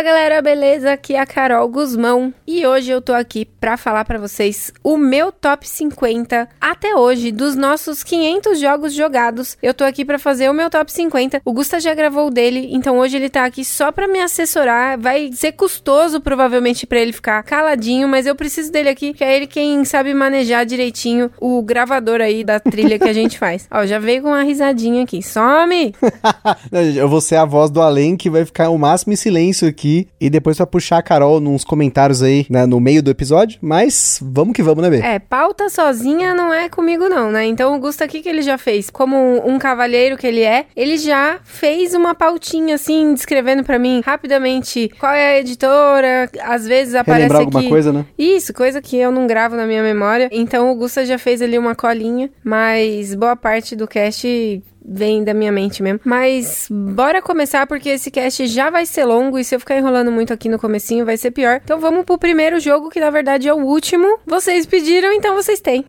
Fala galera, beleza? Aqui é a Carol Guzmão e hoje eu tô aqui pra falar pra vocês o meu top 50 até hoje dos nossos 500 jogos jogados. Eu tô aqui pra fazer o meu top 50. O Gusta já gravou o dele, então hoje ele tá aqui só pra me assessorar. Vai ser custoso provavelmente pra ele ficar caladinho, mas eu preciso dele aqui, que é ele quem sabe manejar direitinho o gravador aí da trilha que a gente faz. Ó, já veio com uma risadinha aqui. Some! eu vou ser a voz do além que vai ficar o máximo em silêncio aqui e depois vai puxar a Carol nos comentários aí, né, no meio do episódio. Mas vamos que vamos, né, B? É, pauta sozinha não é comigo não, né? Então o Gusta, o que, que ele já fez? Como um cavalheiro que ele é, ele já fez uma pautinha assim, descrevendo para mim rapidamente qual é a editora, às vezes aparece Relembrar aqui... alguma coisa, né? Isso, coisa que eu não gravo na minha memória. Então o Gusta já fez ali uma colinha, mas boa parte do cast vem da minha mente mesmo. Mas bora começar porque esse cast já vai ser longo e se eu ficar enrolando muito aqui no comecinho vai ser pior. Então vamos pro primeiro jogo que na verdade é o último. Vocês pediram, então vocês têm.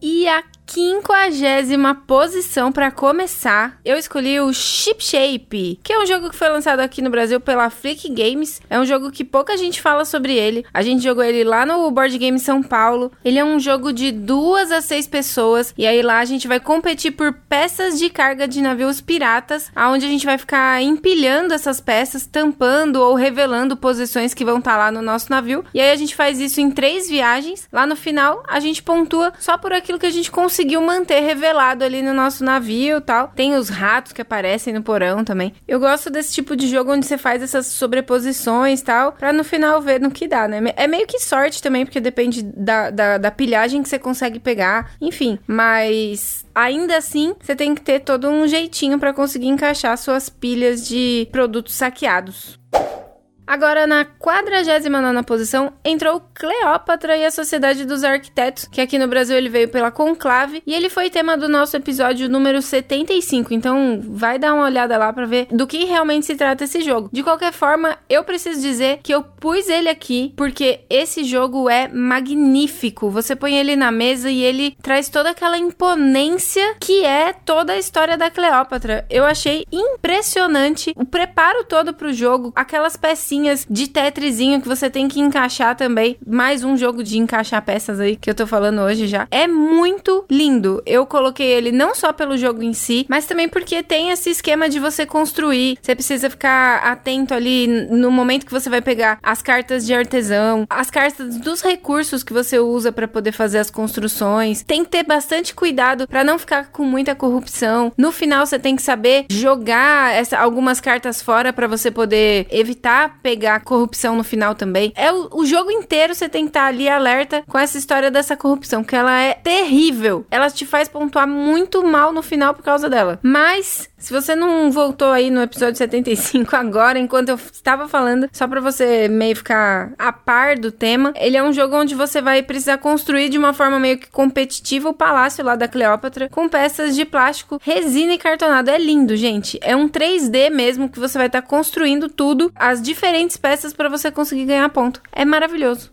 E a quinquagésima posição para começar, eu escolhi o Ship Shape, que é um jogo que foi lançado aqui no Brasil pela Flick Games. É um jogo que pouca gente fala sobre ele. A gente jogou ele lá no Board Game São Paulo. Ele é um jogo de duas a seis pessoas e aí lá a gente vai competir por peças de carga de navios piratas, aonde a gente vai ficar empilhando essas peças, tampando ou revelando posições que vão estar tá lá no nosso navio. E aí a gente faz isso em três viagens. Lá no final a gente pontua só por aquilo que a gente conseguiu conseguiu manter revelado ali no nosso navio tal. Tem os ratos que aparecem no porão também. Eu gosto desse tipo de jogo onde você faz essas sobreposições tal, pra no final ver no que dá, né? É meio que sorte também, porque depende da, da, da pilhagem que você consegue pegar. Enfim, mas ainda assim, você tem que ter todo um jeitinho para conseguir encaixar suas pilhas de produtos saqueados. Agora, na 49 posição, entrou Cleópatra e a Sociedade dos Arquitetos, que aqui no Brasil ele veio pela Conclave, e ele foi tema do nosso episódio número 75, então vai dar uma olhada lá para ver do que realmente se trata esse jogo. De qualquer forma, eu preciso dizer que eu pus ele aqui porque esse jogo é magnífico. Você põe ele na mesa e ele traz toda aquela imponência que é toda a história da Cleópatra. Eu achei impressionante o preparo todo pro jogo, aquelas pecinhas pecinhas de tetrizinho que você tem que encaixar também. Mais um jogo de encaixar peças aí que eu tô falando hoje já. É muito lindo. Eu coloquei ele não só pelo jogo em si, mas também porque tem esse esquema de você construir. Você precisa ficar atento ali no momento que você vai pegar as cartas de artesão, as cartas dos recursos que você usa para poder fazer as construções. Tem que ter bastante cuidado para não ficar com muita corrupção. No final você tem que saber jogar essa, algumas cartas fora para você poder evitar pegar corrupção no final também. É o, o jogo inteiro você tem que estar ali alerta com essa história dessa corrupção, que ela é terrível. Ela te faz pontuar muito mal no final por causa dela. Mas se você não voltou aí no episódio 75 agora, enquanto eu estava falando, só para você meio ficar a par do tema, ele é um jogo onde você vai precisar construir de uma forma meio que competitiva o palácio lá da Cleópatra com peças de plástico, resina e cartonado. É lindo, gente. É um 3D mesmo que você vai estar tá construindo tudo, as diferentes peças para você conseguir ganhar ponto. É maravilhoso.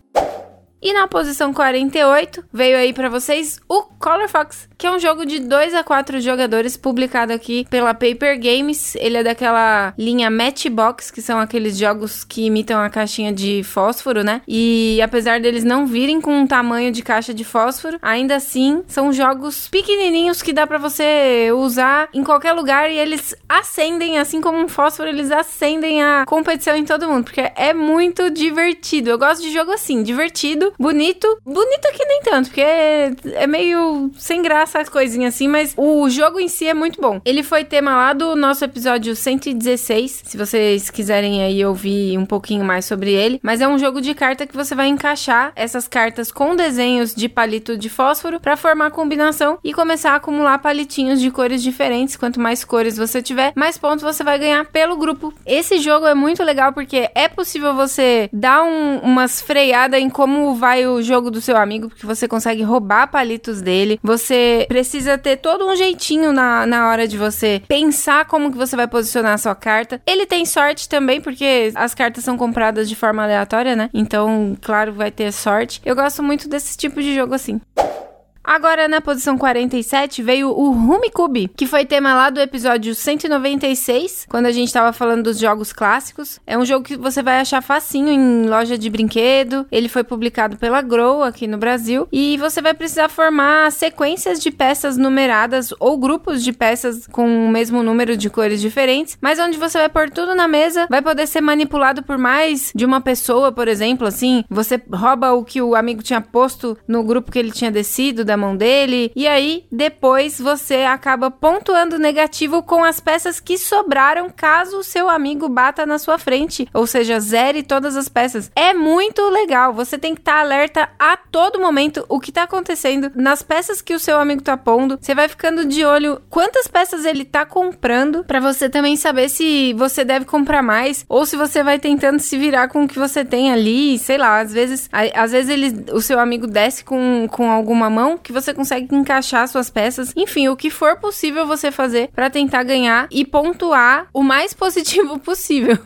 E na posição 48, veio aí para vocês o Color Fox, que é um jogo de 2 a 4 jogadores publicado aqui pela Paper Games. Ele é daquela linha Matchbox, que são aqueles jogos que imitam a caixinha de fósforo, né? E apesar deles não virem com um tamanho de caixa de fósforo, ainda assim são jogos pequenininhos que dá para você usar em qualquer lugar e eles acendem, assim como um fósforo, eles acendem a competição em todo mundo, porque é muito divertido. Eu gosto de jogo assim, divertido bonito. Bonito aqui nem tanto, porque é, é meio sem graça as coisinhas assim, mas o jogo em si é muito bom. Ele foi tema lá do nosso episódio 116, se vocês quiserem aí ouvir um pouquinho mais sobre ele. Mas é um jogo de carta que você vai encaixar essas cartas com desenhos de palito de fósforo para formar combinação e começar a acumular palitinhos de cores diferentes. Quanto mais cores você tiver, mais pontos você vai ganhar pelo grupo. Esse jogo é muito legal porque é possível você dar um, umas freadas em como vai o jogo do seu amigo, porque você consegue roubar palitos dele. Você precisa ter todo um jeitinho na, na hora de você pensar como que você vai posicionar a sua carta. Ele tem sorte também, porque as cartas são compradas de forma aleatória, né? Então, claro, vai ter sorte. Eu gosto muito desse tipo de jogo assim. Agora, na posição 47, veio o Rumicube, que foi tema lá do episódio 196, quando a gente tava falando dos jogos clássicos. É um jogo que você vai achar facinho em loja de brinquedo. Ele foi publicado pela Grow aqui no Brasil. E você vai precisar formar sequências de peças numeradas ou grupos de peças com o mesmo número de cores diferentes, mas onde você vai pôr tudo na mesa, vai poder ser manipulado por mais de uma pessoa, por exemplo, assim. Você rouba o que o amigo tinha posto no grupo que ele tinha descido da mão dele. E aí, depois você acaba pontuando negativo com as peças que sobraram caso o seu amigo bata na sua frente. Ou seja, zere todas as peças. É muito legal. Você tem que estar tá alerta a todo momento o que tá acontecendo nas peças que o seu amigo tá pondo. Você vai ficando de olho quantas peças ele tá comprando para você também saber se você deve comprar mais ou se você vai tentando se virar com o que você tem ali, sei lá, às vezes às vezes ele o seu amigo desce com, com alguma mão que você consegue encaixar suas peças. Enfim, o que for possível você fazer para tentar ganhar e pontuar o mais positivo possível.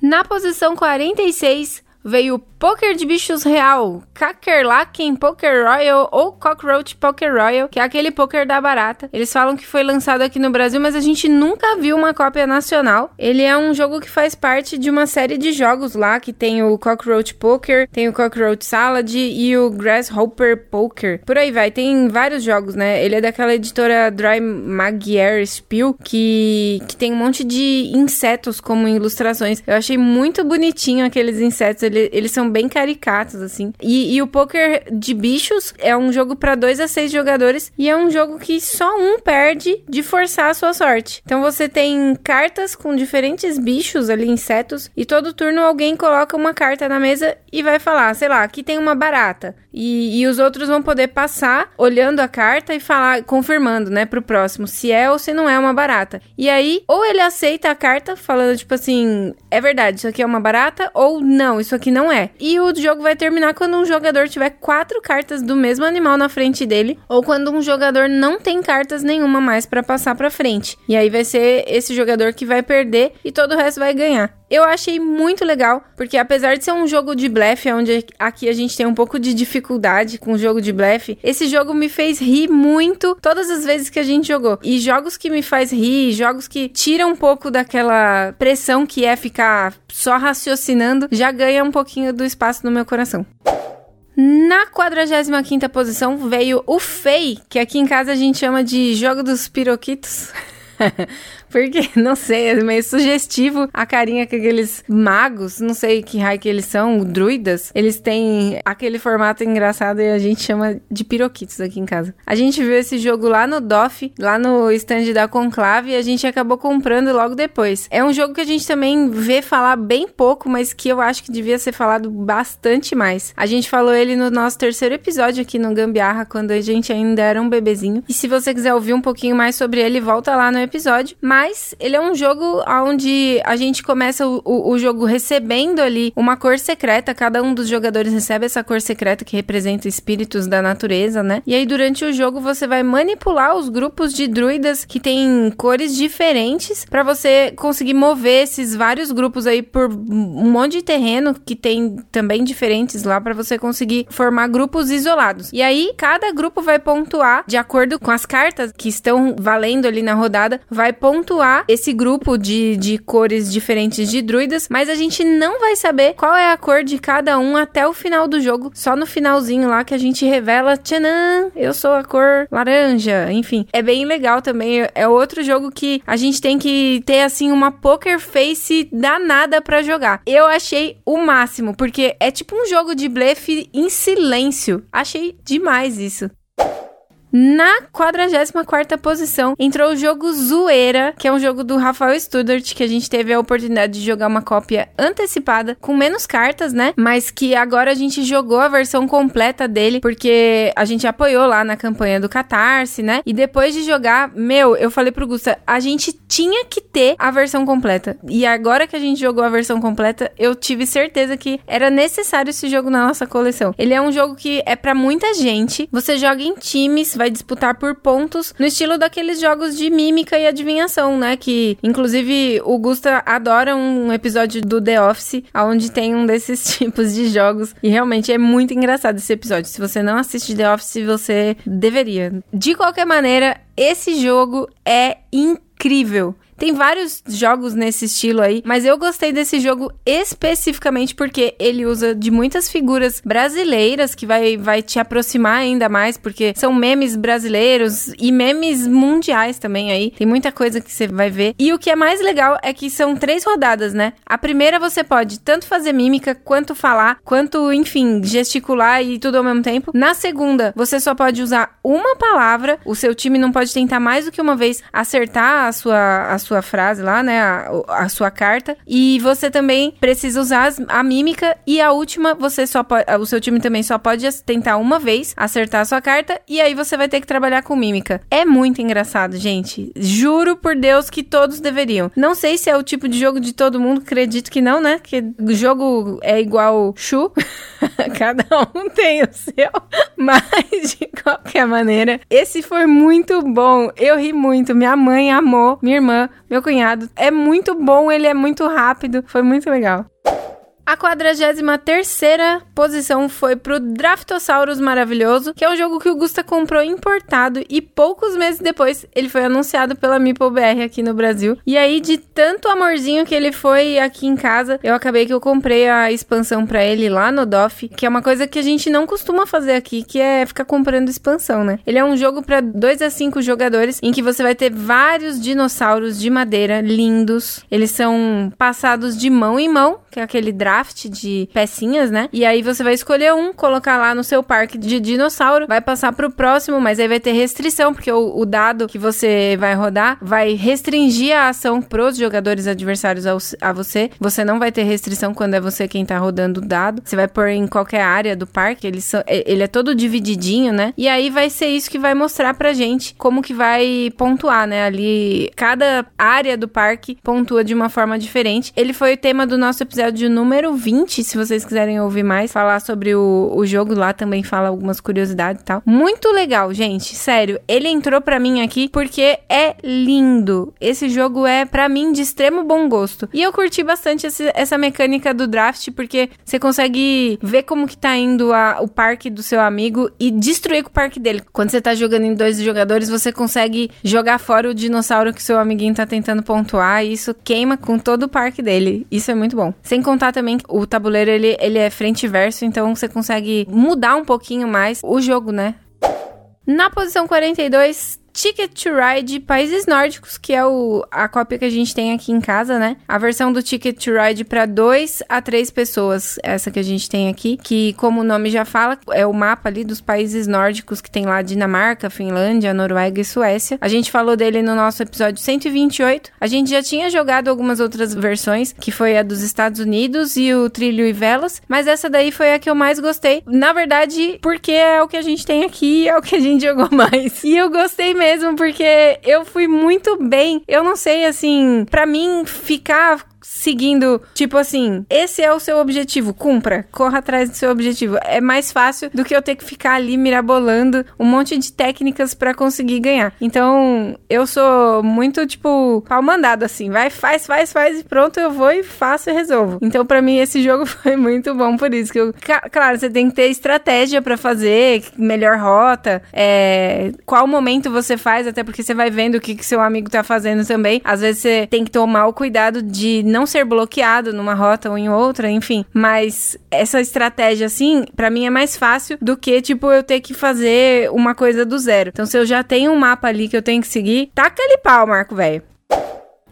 Na posição 46, veio Poker de Bichos Real, Kakerlaken Poker Royal ou Cockroach Poker Royal, que é aquele poker da barata. Eles falam que foi lançado aqui no Brasil, mas a gente nunca viu uma cópia nacional. Ele é um jogo que faz parte de uma série de jogos lá, que tem o Cockroach Poker, tem o Cockroach Salad e o Grasshopper Poker. Por aí vai, tem vários jogos, né? Ele é daquela editora Dry Magier Spiel, que, que tem um monte de insetos como ilustrações. Eu achei muito bonitinho aqueles insetos ele, eles são bem caricatos, assim. E, e o poker de bichos é um jogo para dois a seis jogadores e é um jogo que só um perde de forçar a sua sorte. Então você tem cartas com diferentes bichos ali, insetos, e todo turno alguém coloca uma carta na mesa e vai falar, sei lá, aqui tem uma barata. E, e os outros vão poder passar olhando a carta e falar, confirmando, né, pro próximo, se é ou se não é uma barata. E aí, ou ele aceita a carta, falando tipo assim, é verdade, isso aqui é uma barata, ou não, isso aqui não é. E o jogo vai terminar quando um jogador tiver quatro cartas do mesmo animal na frente dele, ou quando um jogador não tem cartas nenhuma mais para passar para frente. E aí vai ser esse jogador que vai perder e todo o resto vai ganhar. Eu achei muito legal, porque apesar de ser um jogo de blefe, onde aqui a gente tem um pouco de dificuldade com o jogo de blefe, esse jogo me fez rir muito todas as vezes que a gente jogou. E jogos que me faz rir, jogos que tiram um pouco daquela pressão que é ficar só raciocinando, já ganha um pouquinho do espaço no meu coração. Na 45 posição veio o FEI, que aqui em casa a gente chama de Jogo dos Piroquitos. Porque, não sei, é meio sugestivo a carinha que aqueles magos, não sei que raio que eles são, druidas, eles têm aquele formato engraçado e a gente chama de piroquitos aqui em casa. A gente viu esse jogo lá no DOF, lá no stand da Conclave, e a gente acabou comprando logo depois. É um jogo que a gente também vê falar bem pouco, mas que eu acho que devia ser falado bastante mais. A gente falou ele no nosso terceiro episódio aqui no Gambiarra, quando a gente ainda era um bebezinho. E se você quiser ouvir um pouquinho mais sobre ele, volta lá no episódio. Mas mas ele é um jogo onde a gente começa o, o, o, jogo recebendo ali uma cor secreta. Cada um dos jogadores recebe essa cor secreta que representa espíritos da natureza, né? E aí, durante o jogo, você vai manipular os grupos de druidas que têm cores diferentes para você conseguir mover esses vários grupos aí por um monte de terreno que tem também diferentes lá para você conseguir formar grupos isolados. E aí, cada grupo vai pontuar de acordo com as cartas que estão valendo ali na rodada, vai pontuar pontuar esse grupo de, de cores diferentes de druidas, mas a gente não vai saber qual é a cor de cada um até o final do jogo. Só no finalzinho lá que a gente revela, tchanã, eu sou a cor laranja. Enfim, é bem legal também. É outro jogo que a gente tem que ter assim uma poker face danada para jogar. Eu achei o máximo, porque é tipo um jogo de blefe em silêncio. Achei demais isso. Na 44 posição entrou o jogo Zoeira, que é um jogo do Rafael Studart, que a gente teve a oportunidade de jogar uma cópia antecipada, com menos cartas, né? Mas que agora a gente jogou a versão completa dele, porque a gente apoiou lá na campanha do Catarse, né? E depois de jogar, meu, eu falei pro Gusta, a gente tinha que ter a versão completa. E agora que a gente jogou a versão completa, eu tive certeza que era necessário esse jogo na nossa coleção. Ele é um jogo que é para muita gente. Você joga em times, vai disputar por pontos, no estilo daqueles jogos de mímica e adivinhação, né? Que inclusive o Gusta adora um episódio do The Office, onde tem um desses tipos de jogos. E realmente é muito engraçado esse episódio. Se você não assiste The Office, você deveria. De qualquer maneira, esse jogo é incrível. Tem vários jogos nesse estilo aí, mas eu gostei desse jogo especificamente porque ele usa de muitas figuras brasileiras que vai, vai te aproximar ainda mais, porque são memes brasileiros e memes mundiais também aí. Tem muita coisa que você vai ver. E o que é mais legal é que são três rodadas, né? A primeira você pode tanto fazer mímica, quanto falar, quanto, enfim, gesticular e tudo ao mesmo tempo. Na segunda, você só pode usar uma palavra, o seu time não pode tentar mais do que uma vez acertar a sua, a sua sua frase lá, né? A, a sua carta. E você também precisa usar as, a mímica. E a última, você só pode. O seu time também só pode tentar uma vez acertar a sua carta. E aí você vai ter que trabalhar com mímica. É muito engraçado, gente. Juro por Deus que todos deveriam. Não sei se é o tipo de jogo de todo mundo, acredito que não, né? Que jogo é igual Chu. Cada um tem o seu. Mas, de qualquer maneira, esse foi muito bom. Eu ri muito. Minha mãe amou. Minha irmã meu cunhado. É muito bom, ele é muito rápido. Foi muito legal. A 43 posição foi pro Draftosaurus Maravilhoso, que é um jogo que o Gusta comprou importado e poucos meses depois ele foi anunciado pela Meeple BR aqui no Brasil. E aí, de tanto amorzinho que ele foi aqui em casa, eu acabei que eu comprei a expansão para ele lá no DOF, que é uma coisa que a gente não costuma fazer aqui, que é ficar comprando expansão, né? Ele é um jogo para 2 a 5 jogadores em que você vai ter vários dinossauros de madeira lindos. Eles são passados de mão em mão, que é aquele draft de pecinhas, né? E aí você vai escolher um, colocar lá no seu parque de dinossauro, vai passar pro próximo, mas aí vai ter restrição, porque o, o dado que você vai rodar vai restringir a ação pros jogadores adversários ao, a você. Você não vai ter restrição quando é você quem tá rodando o dado. Você vai pôr em qualquer área do parque, ele, ele é todo divididinho, né? E aí vai ser isso que vai mostrar pra gente como que vai pontuar, né? Ali, cada área do parque pontua de uma forma diferente. Ele foi o tema do nosso episódio número número 20, se vocês quiserem ouvir mais, falar sobre o, o jogo lá também fala algumas curiosidades e tal. Muito legal, gente, sério. Ele entrou para mim aqui porque é lindo. Esse jogo é para mim de extremo bom gosto. E eu curti bastante esse, essa mecânica do draft porque você consegue ver como que tá indo a, o parque do seu amigo e destruir com o parque dele. Quando você tá jogando em dois jogadores, você consegue jogar fora o dinossauro que seu amiguinho tá tentando pontuar e isso queima com todo o parque dele. Isso é muito bom. Sem contar também também o tabuleiro ele, ele é frente e verso, então você consegue mudar um pouquinho mais o jogo, né? Na posição 42 Ticket to Ride Países Nórdicos, que é o, a cópia que a gente tem aqui em casa, né? A versão do Ticket to Ride para 2 a 3 pessoas, essa que a gente tem aqui, que como o nome já fala, é o mapa ali dos países nórdicos que tem lá Dinamarca, Finlândia, Noruega e Suécia. A gente falou dele no nosso episódio 128. A gente já tinha jogado algumas outras versões, que foi a dos Estados Unidos e o Trilho e Velas, mas essa daí foi a que eu mais gostei. Na verdade, porque é o que a gente tem aqui, é o que a gente jogou mais. E eu gostei porque eu fui muito bem. Eu não sei, assim, para mim ficar seguindo, tipo assim, esse é o seu objetivo, cumpra, corra atrás do seu objetivo. É mais fácil do que eu ter que ficar ali mirabolando um monte de técnicas para conseguir ganhar. Então, eu sou muito, tipo, pau mandado, assim, vai, faz, faz, faz e pronto, eu vou e faço e resolvo. Então, para mim, esse jogo foi muito bom por isso que eu... Claro, você tem que ter estratégia para fazer, melhor rota, é... qual momento você faz, até porque você vai vendo o que, que seu amigo tá fazendo também. Às vezes você tem que tomar o cuidado de não ser bloqueado numa rota ou em outra, enfim. Mas essa estratégia, assim, para mim é mais fácil do que, tipo, eu ter que fazer uma coisa do zero. Então, se eu já tenho um mapa ali que eu tenho que seguir, taca ali pau, Marco, velho.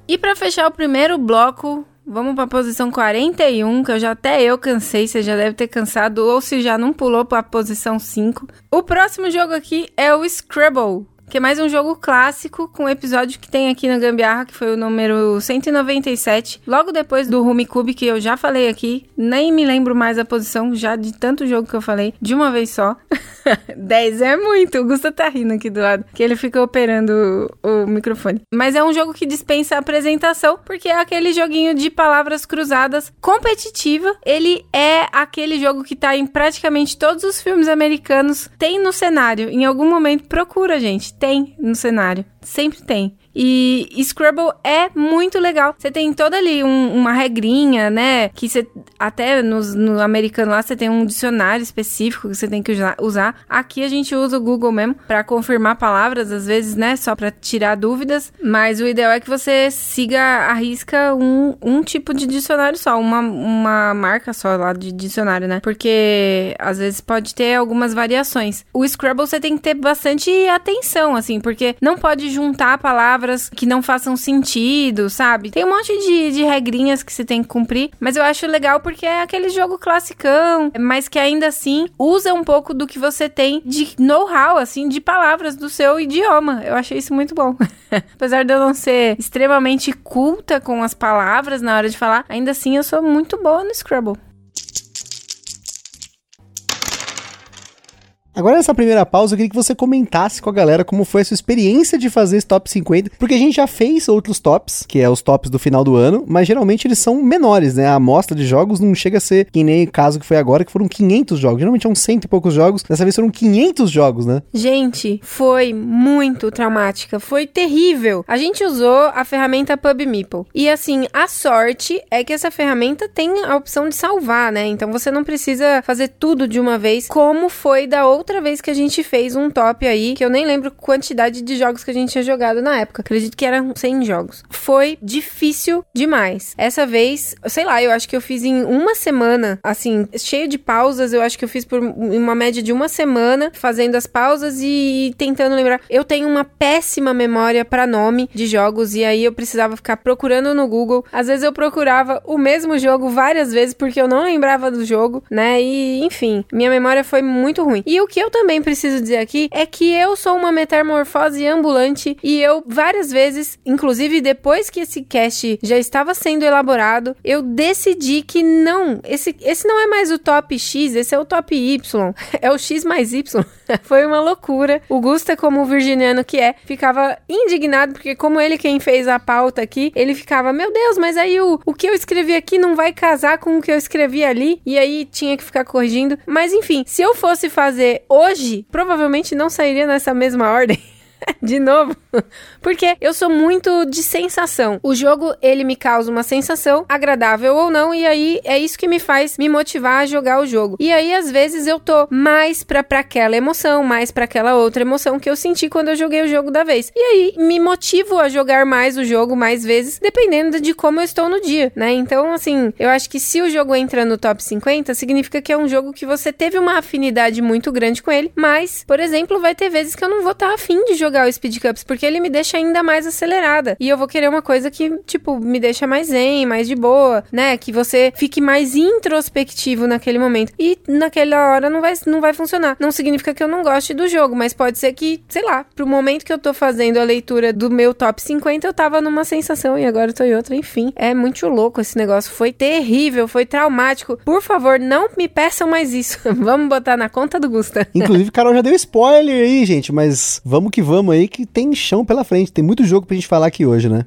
E para fechar o primeiro bloco Vamos pra posição 41, que eu já até eu cansei, você já deve ter cansado, ou se já não pulou pra posição 5. O próximo jogo aqui é o Scrabble que é mais um jogo clássico com episódio que tem aqui na Gambiarra, que foi o número 197, logo depois do Rumicube, que eu já falei aqui, nem me lembro mais a posição, já de tanto jogo que eu falei, de uma vez só. 10 é muito, o Gusta tá rindo aqui do lado, que ele fica operando o, o microfone. Mas é um jogo que dispensa apresentação, porque é aquele joguinho de palavras cruzadas competitiva. Ele é aquele jogo que tá em praticamente todos os filmes americanos, tem no cenário. Em algum momento procura, gente tem no cenário. Sempre tem. E Scrabble é muito legal. Você tem toda ali um, uma regrinha, né? Que você até nos, no americano lá você tem um dicionário específico que você tem que usar. Aqui a gente usa o Google mesmo para confirmar palavras, às vezes, né? Só para tirar dúvidas. Mas o ideal é que você siga a risca um, um tipo de dicionário só, uma, uma marca só lá de dicionário, né? Porque às vezes pode ter algumas variações. O Scrabble você tem que ter bastante atenção, assim, porque não pode juntar palavras palavras que não façam sentido, sabe? Tem um monte de, de regrinhas que você tem que cumprir, mas eu acho legal porque é aquele jogo classicão, mas que ainda assim usa um pouco do que você tem de know-how, assim, de palavras do seu idioma. Eu achei isso muito bom. Apesar de eu não ser extremamente culta com as palavras na hora de falar, ainda assim eu sou muito boa no Scrabble. Agora, nessa primeira pausa, eu queria que você comentasse com a galera como foi a sua experiência de fazer esse top 50, porque a gente já fez outros tops, que é os tops do final do ano, mas geralmente eles são menores, né? A amostra de jogos não chega a ser que nem o caso que foi agora, que foram 500 jogos. Geralmente são cento e poucos jogos, dessa vez foram 500 jogos, né? Gente, foi muito traumática, foi terrível. A gente usou a ferramenta PubMeeple. E assim, a sorte é que essa ferramenta tem a opção de salvar, né? Então você não precisa fazer tudo de uma vez, como foi da outra outra vez que a gente fez um top aí, que eu nem lembro quantidade de jogos que a gente tinha jogado na época. Acredito que eram 100 jogos. Foi difícil demais. Essa vez, sei lá, eu acho que eu fiz em uma semana, assim, cheio de pausas. Eu acho que eu fiz por uma média de uma semana, fazendo as pausas e tentando lembrar. Eu tenho uma péssima memória para nome de jogos e aí eu precisava ficar procurando no Google. Às vezes eu procurava o mesmo jogo várias vezes porque eu não lembrava do jogo, né? E enfim, minha memória foi muito ruim. E o que eu também preciso dizer aqui é que eu sou uma metamorfose ambulante e eu várias vezes, inclusive depois que esse cast já estava sendo elaborado, eu decidi que não, esse, esse não é mais o top X, esse é o top Y, é o X mais Y. Foi uma loucura. O Gusta, como virginiano que é, ficava indignado porque como ele quem fez a pauta aqui, ele ficava, meu Deus, mas aí o, o que eu escrevi aqui não vai casar com o que eu escrevi ali, e aí tinha que ficar corrigindo. Mas enfim, se eu fosse fazer hoje, provavelmente não sairia nessa mesma ordem. de novo. Porque eu sou muito de sensação. O jogo, ele me causa uma sensação, agradável ou não, e aí é isso que me faz me motivar a jogar o jogo. E aí, às vezes, eu tô mais pra, pra aquela emoção, mais pra aquela outra emoção que eu senti quando eu joguei o jogo da vez. E aí, me motivo a jogar mais o jogo mais vezes, dependendo de como eu estou no dia, né? Então, assim, eu acho que se o jogo entra no top 50, significa que é um jogo que você teve uma afinidade muito grande com ele, mas, por exemplo, vai ter vezes que eu não vou estar tá afim de jogar o Speed Cups, porque ele me deixa ainda mais acelerada. E eu vou querer uma coisa que, tipo, me deixa mais zen, mais de boa, né? Que você fique mais introspectivo naquele momento. E naquela hora não vai, não vai funcionar. Não significa que eu não goste do jogo, mas pode ser que, sei lá, pro momento que eu tô fazendo a leitura do meu top 50, eu tava numa sensação e agora eu tô em outra. Enfim, é muito louco esse negócio. Foi terrível, foi traumático. Por favor, não me peçam mais isso. vamos botar na conta do Gusta. Inclusive, Carol já deu spoiler aí, gente, mas vamos que vamos aí que tem chão pela frente. Tem muito jogo pra gente falar aqui hoje, né?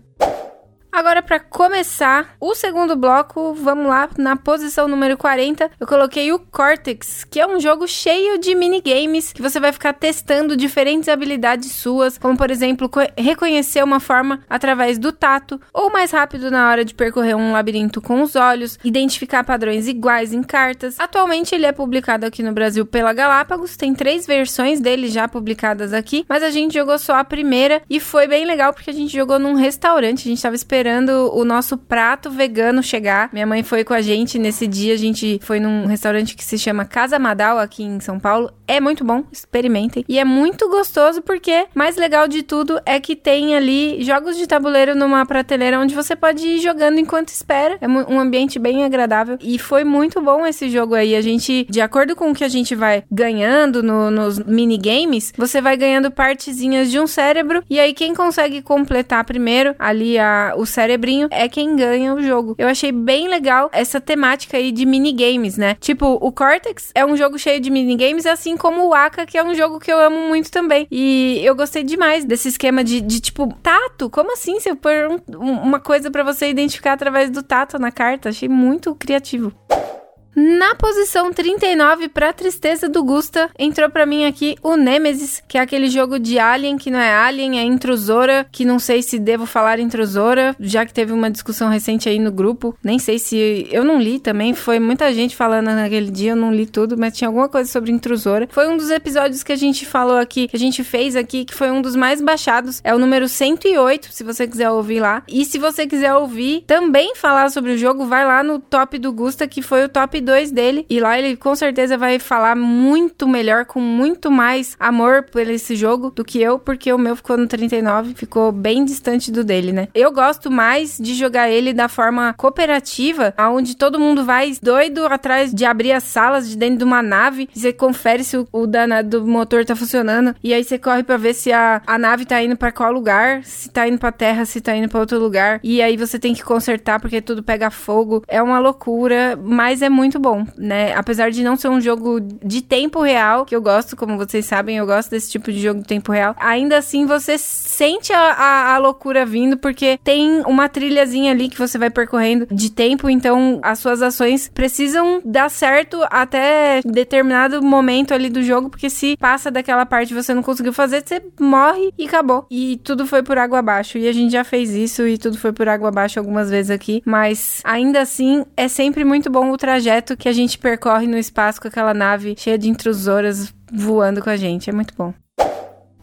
Agora, para começar o segundo bloco, vamos lá, na posição número 40, eu coloquei o Cortex, que é um jogo cheio de minigames que você vai ficar testando diferentes habilidades suas, como por exemplo, reconhecer uma forma através do tato, ou mais rápido na hora de percorrer um labirinto com os olhos, identificar padrões iguais em cartas. Atualmente ele é publicado aqui no Brasil pela Galápagos, tem três versões dele já publicadas aqui, mas a gente jogou só a primeira e foi bem legal porque a gente jogou num restaurante, a gente tava esperando esperando o nosso prato vegano chegar. Minha mãe foi com a gente nesse dia. A gente foi num restaurante que se chama Casa Madal aqui em São Paulo. É muito bom, experimentem. E é muito gostoso porque mais legal de tudo é que tem ali jogos de tabuleiro numa prateleira onde você pode ir jogando enquanto espera. É um ambiente bem agradável e foi muito bom esse jogo aí. A gente, de acordo com o que a gente vai ganhando no, nos minigames, você vai ganhando partezinhas de um cérebro e aí quem consegue completar primeiro ali a, o cerebrinho é quem ganha o jogo. Eu achei bem legal essa temática aí de minigames, né? Tipo, o Cortex é um jogo cheio de minigames, assim como o Aka, que é um jogo que eu amo muito também. E eu gostei demais desse esquema de, de tipo, tato. Como assim? Se eu pôr um, uma coisa para você identificar através do tato na carta. Achei muito criativo. Na posição 39, pra tristeza do Gusta, entrou para mim aqui o Nemesis, que é aquele jogo de Alien que não é Alien, é intrusora, que não sei se devo falar intrusora, já que teve uma discussão recente aí no grupo. Nem sei se. Eu não li também, foi muita gente falando naquele dia, eu não li tudo, mas tinha alguma coisa sobre intrusora. Foi um dos episódios que a gente falou aqui, que a gente fez aqui, que foi um dos mais baixados. É o número 108, se você quiser ouvir lá. E se você quiser ouvir também falar sobre o jogo, vai lá no top do Gusta, que foi o top 2 dele. E lá ele com certeza vai falar muito melhor, com muito mais amor por esse jogo do que eu, porque o meu ficou no 39, ficou bem distante do dele, né? Eu gosto mais de jogar ele da forma cooperativa, onde todo mundo vai doido atrás de abrir as salas de dentro de uma nave. Você confere se o, o danado do motor tá funcionando. E aí você corre para ver se a, a nave tá indo para qual lugar, se tá indo pra terra, se tá indo para outro lugar. E aí você tem que consertar porque tudo pega fogo. É uma loucura, mas é muito bom, né? Apesar de não ser um jogo de tempo real, que eu gosto, como vocês sabem, eu gosto desse tipo de jogo de tempo real. Ainda assim, você sente a, a, a loucura vindo, porque tem uma trilhazinha ali que você vai percorrendo de tempo, então as suas ações precisam dar certo até determinado momento ali do jogo, porque se passa daquela parte você não conseguiu fazer, você morre e acabou. E tudo foi por água abaixo. E a gente já fez isso e tudo foi por água abaixo algumas vezes aqui, mas ainda assim é sempre muito bom o trajeto que a gente percorre no espaço com aquela nave cheia de intrusoras voando com a gente. É muito bom.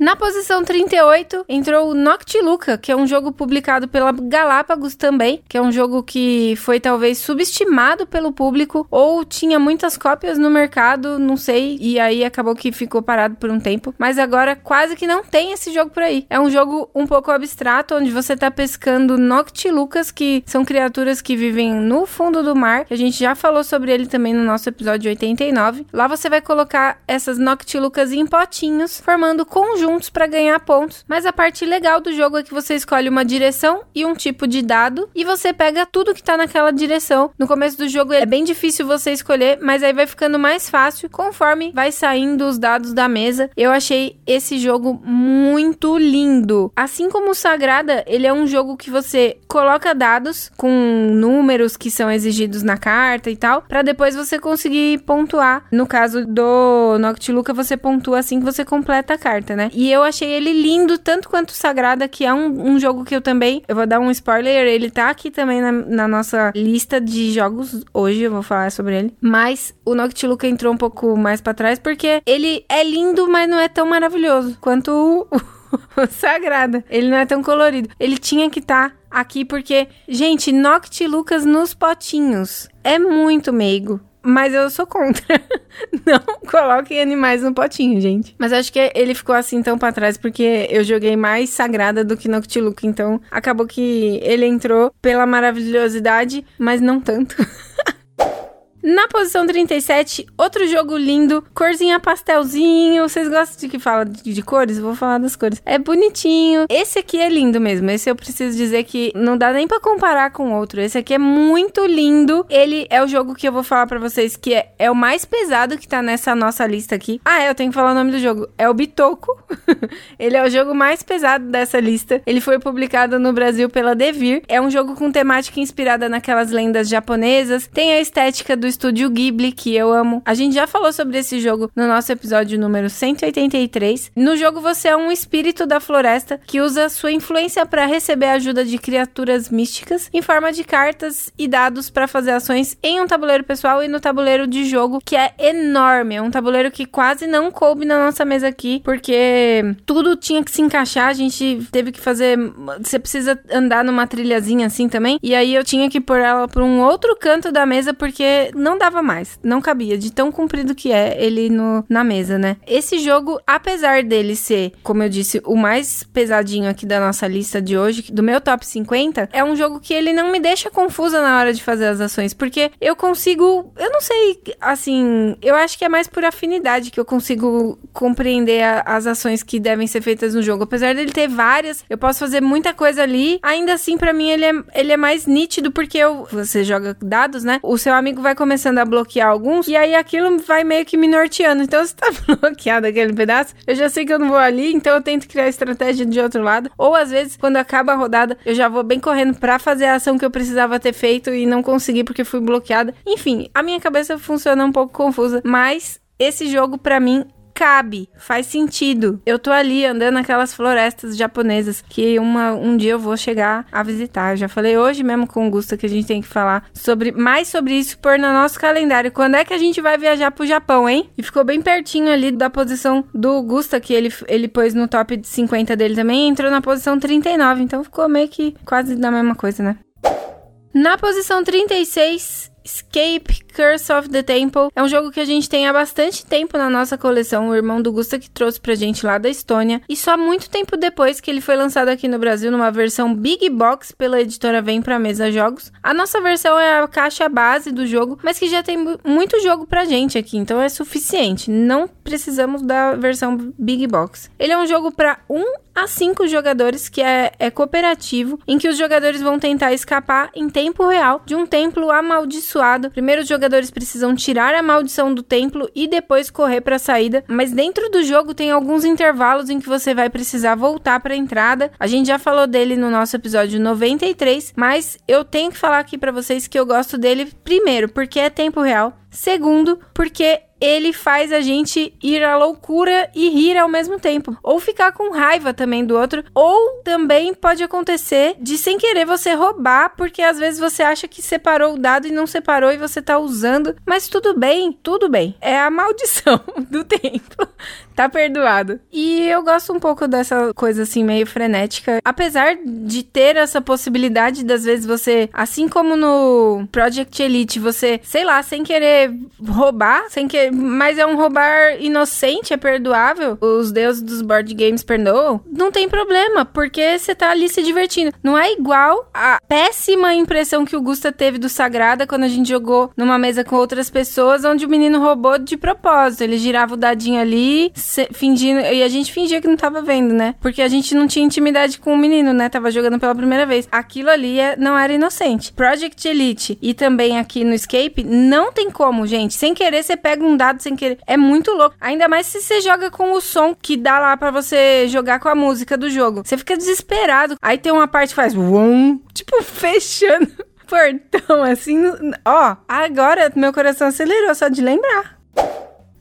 Na posição 38 entrou o Noctiluca, que é um jogo publicado pela Galápagos também, que é um jogo que foi talvez subestimado pelo público ou tinha muitas cópias no mercado, não sei, e aí acabou que ficou parado por um tempo, mas agora quase que não tem esse jogo por aí. É um jogo um pouco abstrato onde você tá pescando Noctilucas, que são criaturas que vivem no fundo do mar. A gente já falou sobre ele também no nosso episódio 89. Lá você vai colocar essas Noctilucas em potinhos, formando conjuntos juntos para ganhar pontos. Mas a parte legal do jogo é que você escolhe uma direção e um tipo de dado e você pega tudo que tá naquela direção. No começo do jogo é bem difícil você escolher, mas aí vai ficando mais fácil conforme vai saindo os dados da mesa. Eu achei esse jogo muito lindo. Assim como o Sagrada, ele é um jogo que você coloca dados com números que são exigidos na carta e tal, para depois você conseguir pontuar. No caso do Noctiluca, você pontua assim que você completa a carta, né? Eu achei ele lindo, tanto quanto Sagrada, que é um, um jogo que eu também. Eu vou dar um spoiler, ele tá aqui também na, na nossa lista de jogos hoje, eu vou falar sobre ele. Mas o Noctiluca entrou um pouco mais para trás, porque ele é lindo, mas não é tão maravilhoso quanto o. o Sagrada. Ele não é tão colorido. Ele tinha que estar tá aqui porque, gente, Noctilucas nos potinhos. É muito meigo. Mas eu sou contra. Não coloquem animais no potinho, gente. Mas acho que ele ficou assim tão pra trás porque eu joguei mais Sagrada do que Noctiluca. Então acabou que ele entrou pela maravilhosidade, mas não tanto. Na posição 37, outro jogo lindo, corzinha pastelzinho. Vocês gostam de que fala de, de, cores? vou falar das cores. É bonitinho. Esse aqui é lindo mesmo. Esse eu preciso dizer que não dá nem para comparar com outro. Esse aqui é muito lindo. Ele é o jogo que eu vou falar para vocês que é, é o mais pesado que tá nessa nossa lista aqui. Ah, é, eu tenho que falar o nome do jogo. É o Bitoco. Ele é o jogo mais pesado dessa lista. Ele foi publicado no Brasil pela Devir. É um jogo com temática inspirada naquelas lendas japonesas. Tem a estética do estúdio Ghibli, que eu amo. A gente já falou sobre esse jogo no nosso episódio número 183. No jogo você é um espírito da floresta que usa sua influência para receber a ajuda de criaturas místicas em forma de cartas e dados para fazer ações em um tabuleiro pessoal e no tabuleiro de jogo, que é enorme. É um tabuleiro que quase não coube na nossa mesa aqui, porque tudo tinha que se encaixar. A gente teve que fazer. Você precisa andar numa trilhazinha assim também. E aí eu tinha que pôr ela para um outro canto da mesa, porque não dava mais. Não cabia, de tão comprido que é ele no, na mesa, né? Esse jogo, apesar dele ser, como eu disse, o mais pesadinho aqui da nossa lista de hoje, do meu top 50, é um jogo que ele não me deixa confusa na hora de fazer as ações, porque eu consigo. Eu não sei, assim. Eu acho que é mais por afinidade que eu consigo compreender a, as ações que devem ser feitas no jogo. Apesar dele ter várias, eu posso fazer muita coisa ali. Ainda assim, para mim, ele é, ele é mais nítido, porque eu, você joga dados, né? O seu amigo vai começando a bloquear alguns, e aí aquilo vai meio que me norteando. Então, se tá bloqueado aquele pedaço, eu já sei que eu não vou ali, então eu tento criar estratégia de outro lado. Ou às vezes, quando acaba a rodada, eu já vou bem correndo para fazer a ação que eu precisava ter feito e não consegui porque fui bloqueada. Enfim, a minha cabeça funciona um pouco confusa, mas esse jogo para mim cabe, faz sentido. Eu tô ali andando naquelas florestas japonesas que uma, um dia eu vou chegar a visitar. Eu já falei hoje mesmo com o Gusta que a gente tem que falar sobre mais sobre isso por no nosso calendário. Quando é que a gente vai viajar pro Japão, hein? E ficou bem pertinho ali da posição do Gusta que ele, ele pôs no top 50 dele também, entrou na posição 39, então ficou meio que quase da mesma coisa, né? Na posição 36, Escape Curse of the Temple é um jogo que a gente tem há bastante tempo na nossa coleção. O irmão do Gusta que trouxe pra gente lá da Estônia. E só muito tempo depois que ele foi lançado aqui no Brasil numa versão Big Box pela editora Vem Pra Mesa Jogos. A nossa versão é a caixa base do jogo, mas que já tem muito jogo pra gente aqui, então é suficiente. Não precisamos da versão Big Box. Ele é um jogo para 1 a 5 jogadores que é, é cooperativo, em que os jogadores vão tentar escapar em tempo real de um templo amaldiçoado. Primeiro os jogadores precisam tirar a maldição do templo e depois correr para a saída, mas dentro do jogo tem alguns intervalos em que você vai precisar voltar para a entrada. A gente já falou dele no nosso episódio 93, mas eu tenho que falar aqui para vocês que eu gosto dele primeiro porque é tempo real, segundo porque ele faz a gente ir à loucura e rir ao mesmo tempo. Ou ficar com raiva também do outro. Ou também pode acontecer de sem querer você roubar, porque às vezes você acha que separou o dado e não separou e você tá usando. Mas tudo bem, tudo bem. É a maldição do tempo. Tá perdoado. E eu gosto um pouco dessa coisa assim, meio frenética. Apesar de ter essa possibilidade das vezes você, assim como no Project Elite, você, sei lá, sem querer roubar, sem querer mas é um roubar inocente, é perdoável. Os deuses dos board games perdoam. Não tem problema, porque você tá ali se divertindo. Não é igual a péssima impressão que o Gusta teve do Sagrada quando a gente jogou numa mesa com outras pessoas, onde o menino roubou de propósito. Ele girava o dadinho ali, fingindo. E a gente fingia que não tava vendo, né? Porque a gente não tinha intimidade com o menino, né? Tava jogando pela primeira vez. Aquilo ali é, não era inocente. Project Elite e também aqui no Escape, não tem como, gente. Sem querer, você pega um dado sem querer. É muito louco. Ainda mais se você joga com o som que dá lá para você jogar com a música do jogo. Você fica desesperado. Aí tem uma parte que faz tipo, fechando portão assim. Ó, agora meu coração acelerou só de lembrar.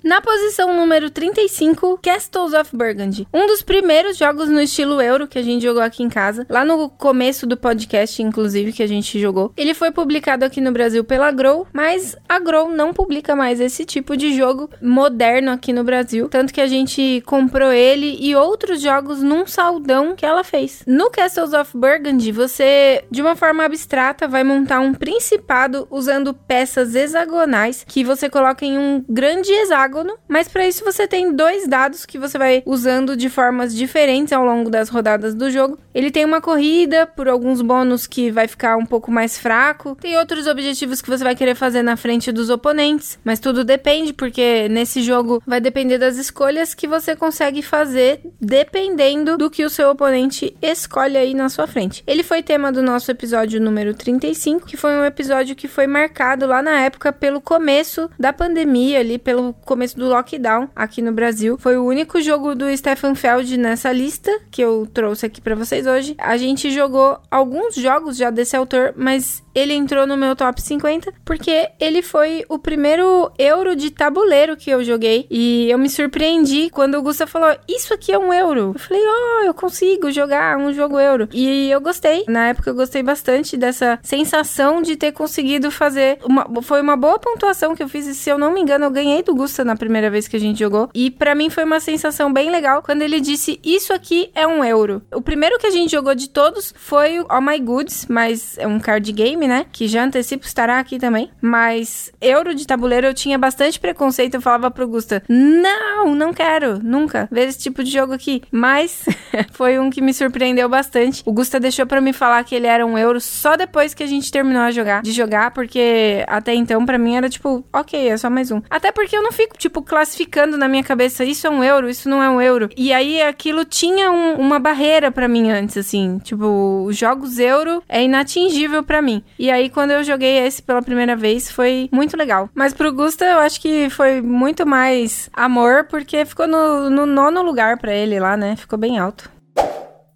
Na posição número 35, Castles of Burgundy. Um dos primeiros jogos no estilo euro que a gente jogou aqui em casa. Lá no começo do podcast, inclusive, que a gente jogou. Ele foi publicado aqui no Brasil pela Grow, mas a Grow não publica mais esse tipo de jogo moderno aqui no Brasil. Tanto que a gente comprou ele e outros jogos num saldão que ela fez. No Castles of Burgundy, você, de uma forma abstrata, vai montar um principado usando peças hexagonais que você coloca em um grande hexágono hexágono, mas para isso você tem dois dados que você vai usando de formas diferentes ao longo das rodadas do jogo. Ele tem uma corrida por alguns bônus que vai ficar um pouco mais fraco. Tem outros objetivos que você vai querer fazer na frente dos oponentes, mas tudo depende porque nesse jogo vai depender das escolhas que você consegue fazer dependendo do que o seu oponente escolhe aí na sua frente. Ele foi tema do nosso episódio número 35, que foi um episódio que foi marcado lá na época pelo começo da pandemia ali, pelo começo do lockdown aqui no Brasil. Foi o único jogo do Stefan Feld nessa lista que eu trouxe aqui para vocês hoje. A gente jogou alguns jogos já desse autor, mas ele entrou no meu top 50 porque ele foi o primeiro euro de tabuleiro que eu joguei e eu me surpreendi quando o Gusta falou: Isso aqui é um euro. Eu falei: Oh, eu consigo jogar um jogo euro. E eu gostei. Na época eu gostei bastante dessa sensação de ter conseguido fazer. Uma, foi uma boa pontuação que eu fiz. E se eu não me engano, eu ganhei do Gusta na primeira vez que a gente jogou. E para mim foi uma sensação bem legal quando ele disse: Isso aqui é um euro. O primeiro que a gente jogou de todos foi o All My Goods, mas é um card game, né? Que já antecipo estará aqui também. Mas euro de tabuleiro eu tinha bastante preconceito. Eu falava pro Gusta: Não, não quero, nunca ver esse tipo de jogo aqui. Mas foi um que me surpreendeu bastante. O Gusta deixou para me falar que ele era um euro só depois que a gente terminou a jogar, de jogar, porque até então para mim era tipo, ok, é só mais um. Até porque eu não fico, tipo, classificando na minha cabeça, isso é um euro, isso não é um euro. E aí aquilo tinha um, uma barreira para mim antes, assim. Tipo, os jogos euro é inatingível para mim. E aí quando eu joguei esse pela primeira vez, foi muito legal. Mas pro Gusta eu acho que foi muito mais amor, porque ficou no, no nono lugar para ele lá, né? Ficou bem alto.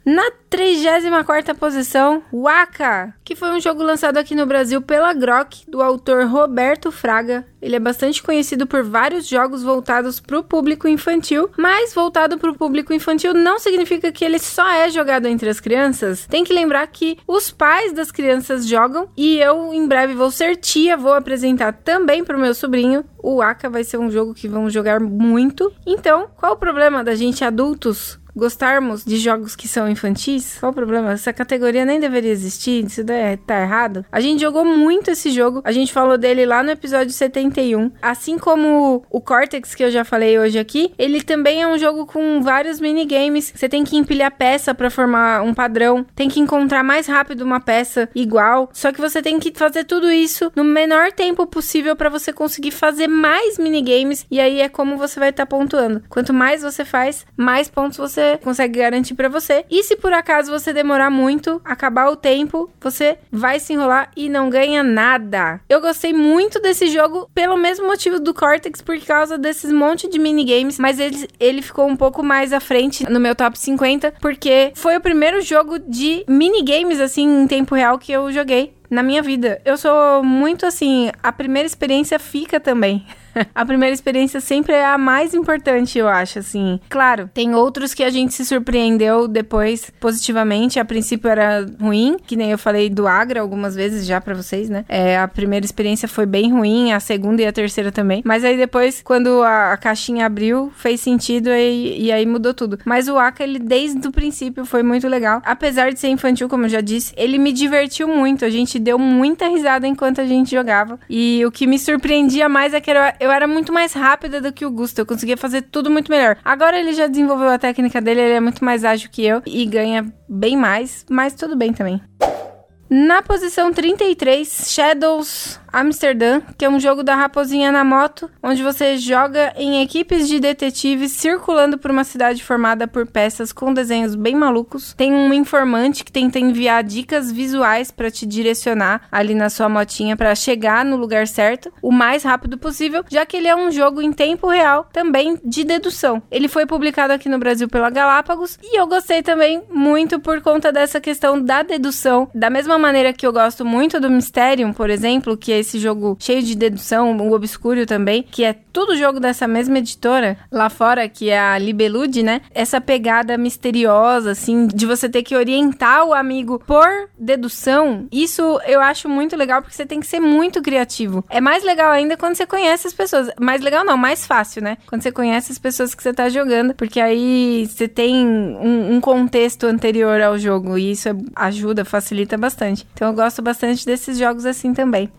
Na 34 posição, Waka, que foi um jogo lançado aqui no Brasil pela Grok, do autor Roberto Fraga. Ele é bastante conhecido por vários jogos voltados para o público infantil, mas voltado para o público infantil não significa que ele só é jogado entre as crianças. Tem que lembrar que os pais das crianças jogam e eu em breve vou ser tia, vou apresentar também para o meu sobrinho. O Waka vai ser um jogo que vamos jogar muito. Então, qual o problema da gente adultos gostarmos de jogos que são infantis? Qual o problema? Essa categoria nem deveria existir, isso daí tá errado. A gente jogou muito esse jogo, a gente falou dele lá no episódio 71. Assim como o Cortex, que eu já falei hoje aqui, ele também é um jogo com vários minigames. Você tem que empilhar peça para formar um padrão, tem que encontrar mais rápido uma peça igual. Só que você tem que fazer tudo isso no menor tempo possível para você conseguir fazer mais minigames. E aí é como você vai estar tá pontuando. Quanto mais você faz, mais pontos você você consegue garantir para você. E se por acaso você demorar muito, acabar o tempo, você vai se enrolar e não ganha nada. Eu gostei muito desse jogo pelo mesmo motivo do Cortex, por causa desses monte de minigames, mas ele, ele ficou um pouco mais à frente no meu top 50, porque foi o primeiro jogo de minigames assim em tempo real que eu joguei na minha vida. Eu sou muito assim, a primeira experiência fica também. a primeira experiência sempre é a mais importante, eu acho, assim. Claro, tem outros que a gente se surpreendeu depois positivamente. A princípio era ruim, que nem eu falei do Agra algumas vezes já para vocês, né? É, a primeira experiência foi bem ruim, a segunda e a terceira também. Mas aí depois, quando a, a caixinha abriu, fez sentido e, e aí mudou tudo. Mas o Aka, ele desde o princípio foi muito legal. Apesar de ser infantil, como eu já disse, ele me divertiu muito. A gente deu muita risada enquanto a gente jogava. E o que me surpreendia mais é que era, eu era muito mais rápida do que o Gusto. Eu conseguia fazer tudo muito melhor. Agora ele já desenvolveu a técnica dele, ele é muito mais ágil que eu e ganha bem mais, mas tudo bem também. Na posição 33, Shadows Amsterdã, que é um jogo da raposinha na moto, onde você joga em equipes de detetives circulando por uma cidade formada por peças com desenhos bem malucos. Tem um informante que tenta enviar dicas visuais para te direcionar ali na sua motinha para chegar no lugar certo o mais rápido possível, já que ele é um jogo em tempo real também de dedução. Ele foi publicado aqui no Brasil pela Galápagos e eu gostei também muito por conta dessa questão da dedução, da mesma maneira que eu gosto muito do Mysterium, por exemplo, que é esse jogo cheio de dedução, o Obscuro também, que é tudo jogo dessa mesma editora lá fora, que é a Libelude, né? Essa pegada misteriosa, assim, de você ter que orientar o amigo por dedução, isso eu acho muito legal porque você tem que ser muito criativo. É mais legal ainda quando você conhece as pessoas. Mais legal não, mais fácil, né? Quando você conhece as pessoas que você tá jogando, porque aí você tem um, um contexto anterior ao jogo e isso ajuda, facilita bastante. Então eu gosto bastante desses jogos assim também.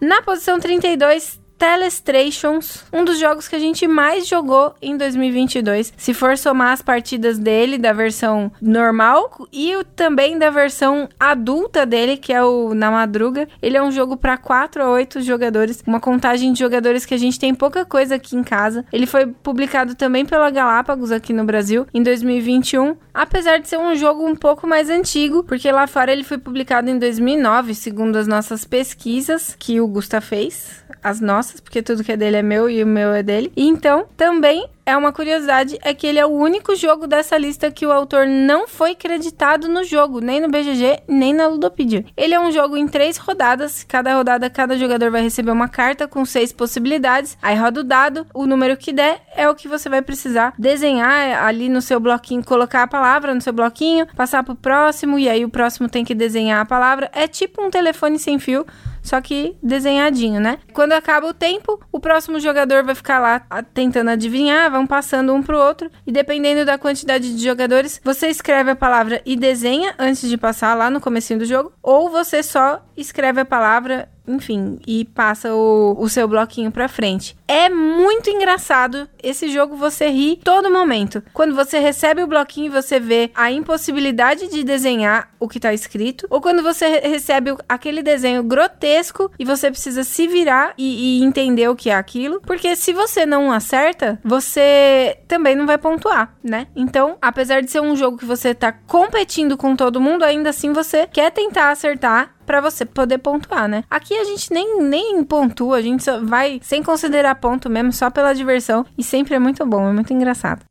Na posição 32 Telestrations, um dos jogos que a gente mais jogou em 2022. Se for somar as partidas dele, da versão normal e também da versão adulta dele, que é o Na Madruga, ele é um jogo para 4 a 8 jogadores, uma contagem de jogadores que a gente tem pouca coisa aqui em casa. Ele foi publicado também pela Galápagos aqui no Brasil em 2021, apesar de ser um jogo um pouco mais antigo, porque lá fora ele foi publicado em 2009, segundo as nossas pesquisas que o Gusta fez, as nossas porque tudo que é dele é meu e o meu é dele. E então, também é uma curiosidade, é que ele é o único jogo dessa lista que o autor não foi creditado no jogo, nem no BGG, nem na Ludopedia. Ele é um jogo em três rodadas, cada rodada cada jogador vai receber uma carta com seis possibilidades, aí roda o dado, o número que der é o que você vai precisar desenhar ali no seu bloquinho, colocar a palavra no seu bloquinho, passar pro próximo e aí o próximo tem que desenhar a palavra. É tipo um telefone sem fio, só que desenhadinho, né? Quando acaba o tempo, o próximo jogador vai ficar lá tentando adivinhar, vão passando um pro outro, e dependendo da quantidade de jogadores, você escreve a palavra e desenha antes de passar lá no comecinho do jogo, ou você só escreve a palavra enfim, e passa o, o seu bloquinho pra frente. É muito engraçado. Esse jogo você ri todo momento. Quando você recebe o bloquinho você vê a impossibilidade de desenhar o que tá escrito, ou quando você recebe aquele desenho grotesco e você precisa se virar e, e entender o que é aquilo. Porque se você não acerta, você também não vai pontuar, né? Então, apesar de ser um jogo que você tá competindo com todo mundo, ainda assim você quer tentar acertar para você poder pontuar, né? Aqui a gente nem, nem pontua, a gente só vai sem considerar ponto mesmo, só pela diversão. E sempre é muito bom, é muito engraçado.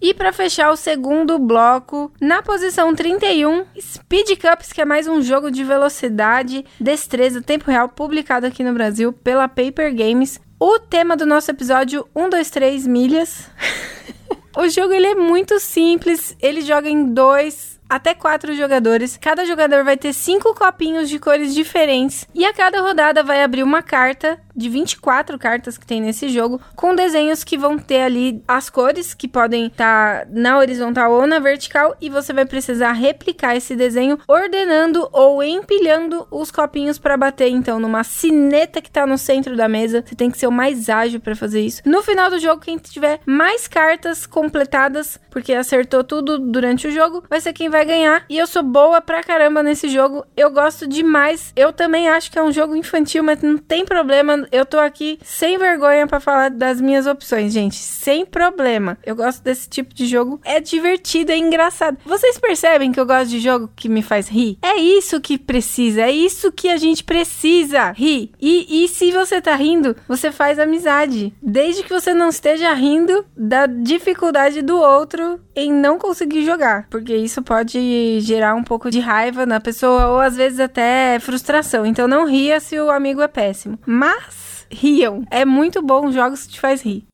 E para fechar o segundo bloco, na posição 31, Speed Cups, que é mais um jogo de velocidade, destreza, tempo real, publicado aqui no Brasil pela Paper Games. O tema do nosso episódio 1, 2, 3 milhas. o jogo ele é muito simples, ele joga em dois até quatro jogadores. Cada jogador vai ter cinco copinhos de cores diferentes e a cada rodada vai abrir uma carta de 24 cartas que tem nesse jogo, com desenhos que vão ter ali as cores que podem estar tá na horizontal ou na vertical e você vai precisar replicar esse desenho ordenando ou empilhando os copinhos para bater então numa sineta que tá no centro da mesa. Você tem que ser o mais ágil para fazer isso. No final do jogo, quem tiver mais cartas completadas, porque acertou tudo durante o jogo, vai ser quem vai ganhar. E eu sou boa pra caramba nesse jogo. Eu gosto demais. Eu também acho que é um jogo infantil, mas não tem problema eu tô aqui sem vergonha para falar das minhas opções, gente. Sem problema. Eu gosto desse tipo de jogo. É divertido, é engraçado. Vocês percebem que eu gosto de jogo que me faz rir? É isso que precisa. É isso que a gente precisa. Rir. E, e se você tá rindo, você faz amizade. Desde que você não esteja rindo da dificuldade do outro em não conseguir jogar. Porque isso pode gerar um pouco de raiva na pessoa ou às vezes até frustração. Então não ria se o amigo é péssimo. Mas riam. É muito bom jogos que te faz rir.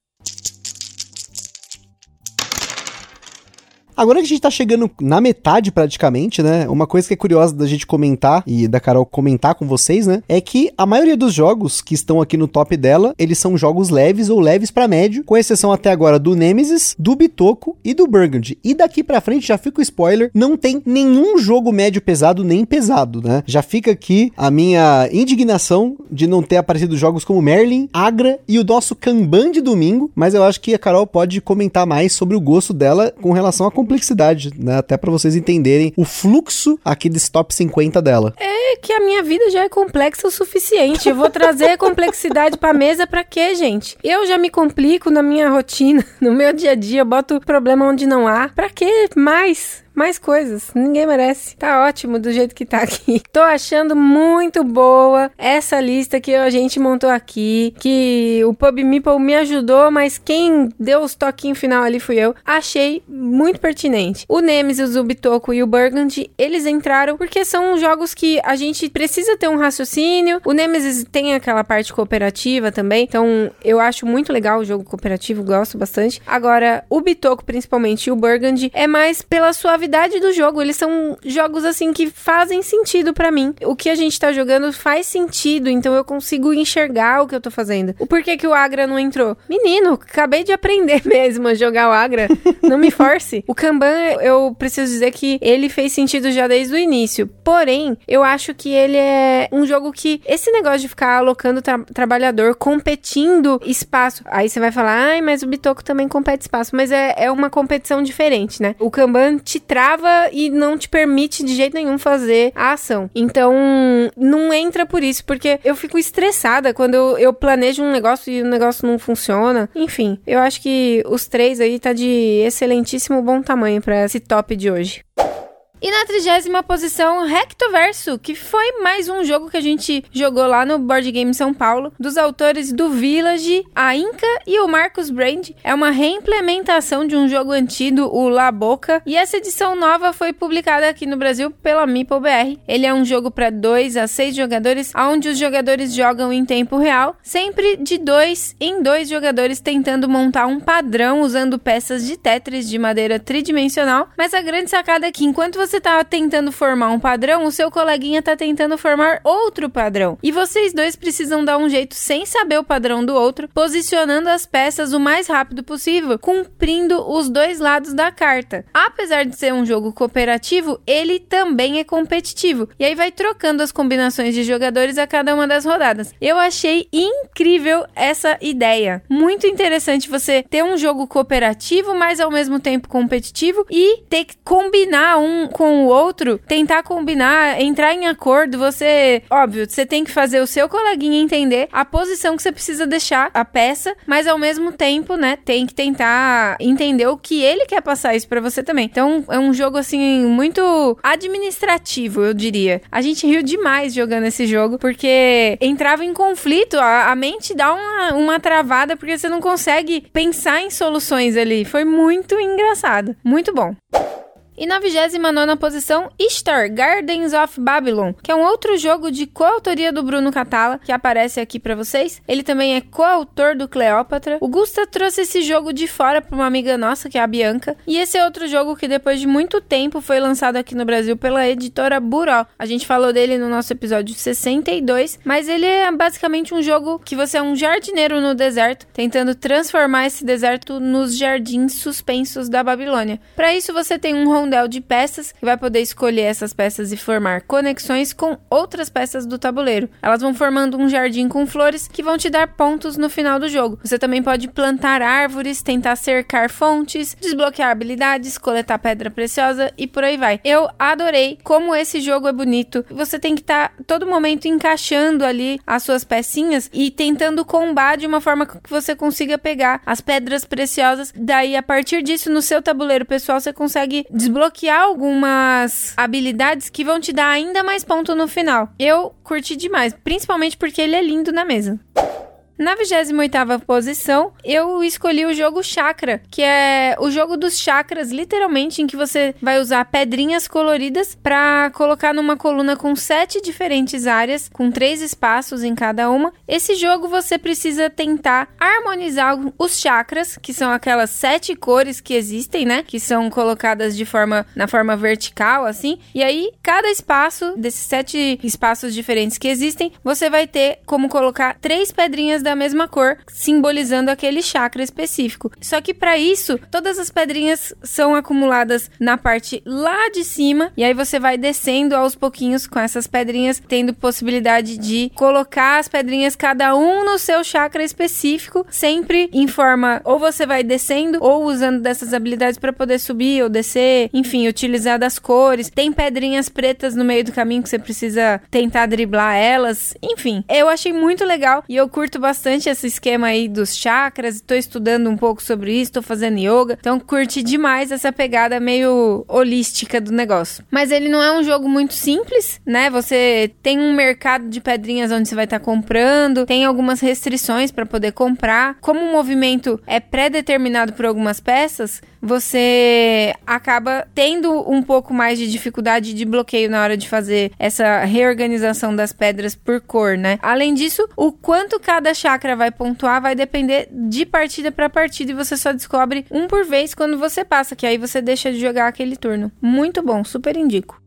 Agora que a gente tá chegando na metade praticamente, né? Uma coisa que é curiosa da gente comentar e da Carol comentar com vocês, né? É que a maioria dos jogos que estão aqui no top dela, eles são jogos leves ou leves para médio, com exceção até agora do Nemesis, do Bitoco e do Burgundy. E daqui para frente já fica o spoiler, não tem nenhum jogo médio pesado nem pesado, né? Já fica aqui a minha indignação de não ter aparecido jogos como Merlin, Agra e o nosso Kanban de domingo, mas eu acho que a Carol pode comentar mais sobre o gosto dela com relação a complexidade, né? Até para vocês entenderem o fluxo aqui desse top 50 dela. É que a minha vida já é complexa o suficiente. Eu vou trazer complexidade pra mesa pra quê, gente? Eu já me complico na minha rotina, no meu dia a dia, eu boto problema onde não há. Pra que mais? Mais coisas. Ninguém merece. Tá ótimo do jeito que tá aqui. Tô achando muito boa essa lista que a gente montou aqui. Que o Pub Meeple me ajudou, mas quem deu os toquinhos final ali fui eu. Achei muito pertinente. O Nemesis, o Bitoco e o Burgundy, eles entraram porque são jogos que a gente precisa ter um raciocínio. O Nemesis tem aquela parte cooperativa também. Então eu acho muito legal o jogo cooperativo, gosto bastante. Agora, o Bitoco, principalmente, e o Burgundy, é mais pela sua suavidade do jogo. Eles são jogos assim que fazem sentido para mim. O que a gente tá jogando faz sentido, então eu consigo enxergar o que eu tô fazendo. O porquê que o Agra não entrou? Menino, acabei de aprender mesmo a jogar o Agra. não me force. O Kanban, eu preciso dizer que ele fez sentido já desde o início. Porém, eu acho que ele é um jogo que esse negócio de ficar alocando tra trabalhador, competindo espaço. Aí você vai falar, ai, mas o Bitoco também compete espaço. Mas é, é uma competição diferente, né? O Kanban te trava e não te permite de jeito nenhum fazer a ação. Então, não entra por isso, porque eu fico estressada quando eu, planejo um negócio e o negócio não funciona. Enfim, eu acho que os três aí tá de excelentíssimo bom tamanho para esse top de hoje. E na trigésima posição, Rectoverso, que foi mais um jogo que a gente jogou lá no Board Game São Paulo, dos autores do Village, a Inca e o Marcus Brand. É uma reimplementação de um jogo antigo, o La Boca, e essa edição nova foi publicada aqui no Brasil pela Meeple BR. Ele é um jogo para 2 a 6 jogadores, onde os jogadores jogam em tempo real, sempre de 2 em 2 jogadores tentando montar um padrão usando peças de Tetris de madeira tridimensional. Mas a grande sacada é que enquanto você tá tentando formar um padrão, o seu coleguinha tá tentando formar outro padrão. E vocês dois precisam dar um jeito sem saber o padrão do outro, posicionando as peças o mais rápido possível, cumprindo os dois lados da carta. Apesar de ser um jogo cooperativo, ele também é competitivo. E aí vai trocando as combinações de jogadores a cada uma das rodadas. Eu achei incrível essa ideia. Muito interessante você ter um jogo cooperativo, mas ao mesmo tempo competitivo e ter que combinar um com o outro, tentar combinar, entrar em acordo, você, óbvio, você tem que fazer o seu coleguinha entender a posição que você precisa deixar a peça, mas ao mesmo tempo, né, tem que tentar entender o que ele quer passar isso para você também. Então, é um jogo assim muito administrativo, eu diria. A gente riu demais jogando esse jogo porque entrava em conflito, a, a mente dá uma, uma travada porque você não consegue pensar em soluções ali. Foi muito engraçado, muito bom. E na 29 posição, Ishtar Gardens of Babylon, que é um outro jogo de coautoria do Bruno Catala, que aparece aqui para vocês. Ele também é coautor do Cleópatra. O Gusta trouxe esse jogo de fora para uma amiga nossa, que é a Bianca. E esse é outro jogo que depois de muito tempo foi lançado aqui no Brasil pela editora Buró. A gente falou dele no nosso episódio 62, mas ele é basicamente um jogo que você é um jardineiro no deserto, tentando transformar esse deserto nos jardins suspensos da Babilônia. Para isso você tem um rondel de peças e vai poder escolher essas peças e formar conexões com outras peças do tabuleiro. Elas vão formando um jardim com flores que vão te dar pontos no final do jogo. Você também pode plantar árvores, tentar cercar fontes, desbloquear habilidades, coletar pedra preciosa e por aí vai. Eu adorei como esse jogo é bonito. Você tem que estar tá, todo momento encaixando ali as suas pecinhas e tentando combar de uma forma que você consiga pegar as pedras preciosas. Daí, a partir disso, no seu tabuleiro pessoal, você consegue desbloquear desbloquear algumas habilidades que vão te dar ainda mais ponto no final. Eu curti demais, principalmente porque ele é lindo na mesa. Na 28ª posição, eu escolhi o jogo Chakra, que é o jogo dos chakras, literalmente, em que você vai usar pedrinhas coloridas para colocar numa coluna com sete diferentes áreas, com três espaços em cada uma. Esse jogo você precisa tentar harmonizar os chakras, que são aquelas sete cores que existem, né? Que são colocadas de forma na forma vertical, assim. E aí, cada espaço desses sete espaços diferentes que existem, você vai ter como colocar três pedrinhas da da mesma cor, simbolizando aquele chakra específico. Só que para isso, todas as pedrinhas são acumuladas na parte lá de cima e aí você vai descendo aos pouquinhos com essas pedrinhas, tendo possibilidade de colocar as pedrinhas cada um no seu chakra específico, sempre em forma ou você vai descendo ou usando dessas habilidades para poder subir ou descer, enfim, utilizar das cores. Tem pedrinhas pretas no meio do caminho que você precisa tentar driblar elas. Enfim, eu achei muito legal e eu curto bastante bastante esse esquema aí dos chakras, tô estudando um pouco sobre isso, tô fazendo yoga, então curti demais essa pegada meio holística do negócio. Mas ele não é um jogo muito simples, né? Você tem um mercado de pedrinhas onde você vai estar tá comprando, tem algumas restrições para poder comprar. Como o movimento é pré-determinado por algumas peças, você acaba tendo um pouco mais de dificuldade de bloqueio na hora de fazer essa reorganização das pedras por cor, né? Além disso, o quanto cada chakra vai pontuar vai depender de partida para partida e você só descobre um por vez quando você passa, que aí você deixa de jogar aquele turno. Muito bom, super indico.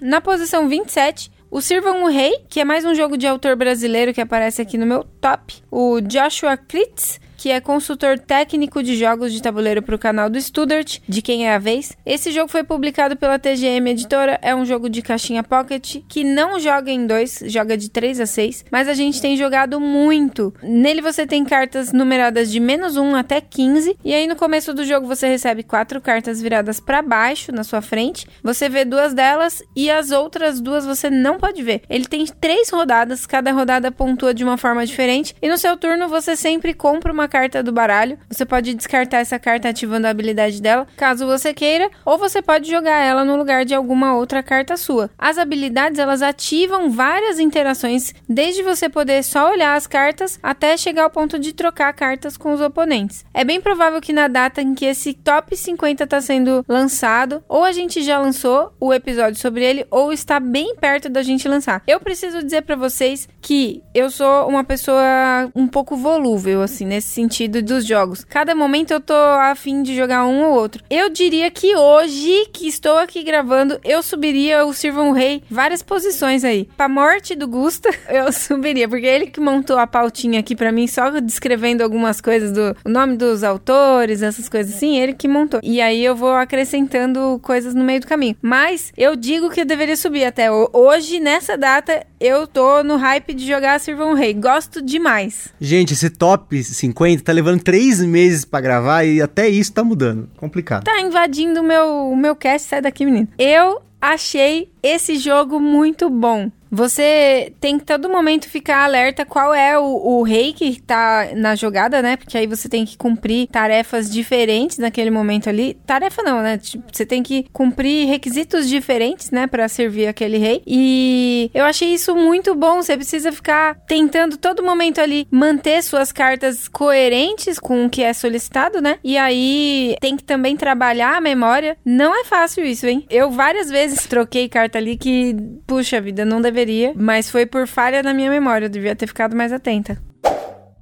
Na posição 27, o Sirvam o Rei, que é mais um jogo de autor brasileiro que aparece aqui no meu top. O Joshua Kritz que é consultor técnico de jogos de tabuleiro para o canal do Studart, de quem é a vez. Esse jogo foi publicado pela TGM Editora, é um jogo de caixinha pocket que não joga em dois, joga de 3 a 6, mas a gente tem jogado muito. Nele você tem cartas numeradas de menos 1 até 15, e aí no começo do jogo você recebe quatro cartas viradas para baixo na sua frente. Você vê duas delas e as outras duas você não pode ver. Ele tem três rodadas, cada rodada pontua de uma forma diferente, e no seu turno você sempre compra uma carta do baralho. Você pode descartar essa carta ativando a habilidade dela, caso você queira, ou você pode jogar ela no lugar de alguma outra carta sua. As habilidades elas ativam várias interações, desde você poder só olhar as cartas até chegar ao ponto de trocar cartas com os oponentes. É bem provável que na data em que esse top 50 está sendo lançado, ou a gente já lançou o episódio sobre ele, ou está bem perto da gente lançar. Eu preciso dizer para vocês que eu sou uma pessoa um pouco volúvel, assim, nesse sentido dos jogos. Cada momento eu tô afim de jogar um ou outro. Eu diria que hoje, que estou aqui gravando, eu subiria o Sirvam Rei várias posições aí. Pra morte do Gusta, eu subiria, porque ele que montou a pautinha aqui para mim, só descrevendo algumas coisas do o nome dos autores, essas coisas assim, ele que montou. E aí eu vou acrescentando coisas no meio do caminho. Mas eu digo que eu deveria subir até hoje, nessa data, eu tô no hype de jogar Sirvam Rei. Gosto demais. Gente, esse top 50 tá levando três meses para gravar e até isso tá mudando. Complicado. Tá invadindo o meu, o meu cast, sai daqui, menino. Eu achei esse jogo muito bom. Você tem que todo momento ficar alerta qual é o, o, rei que tá na jogada, né? Porque aí você tem que cumprir tarefas diferentes naquele momento ali. Tarefa não, né? Tipo, você tem que cumprir requisitos diferentes, né? Para servir aquele rei. E eu achei isso muito bom. Você precisa ficar tentando todo momento ali manter suas cartas coerentes com o que é solicitado, né? E aí tem que também trabalhar a memória. Não é fácil isso, hein? Eu várias vezes troquei carta ali que, puxa vida, não deveria deveria, mas foi por falha na minha memória, eu devia ter ficado mais atenta.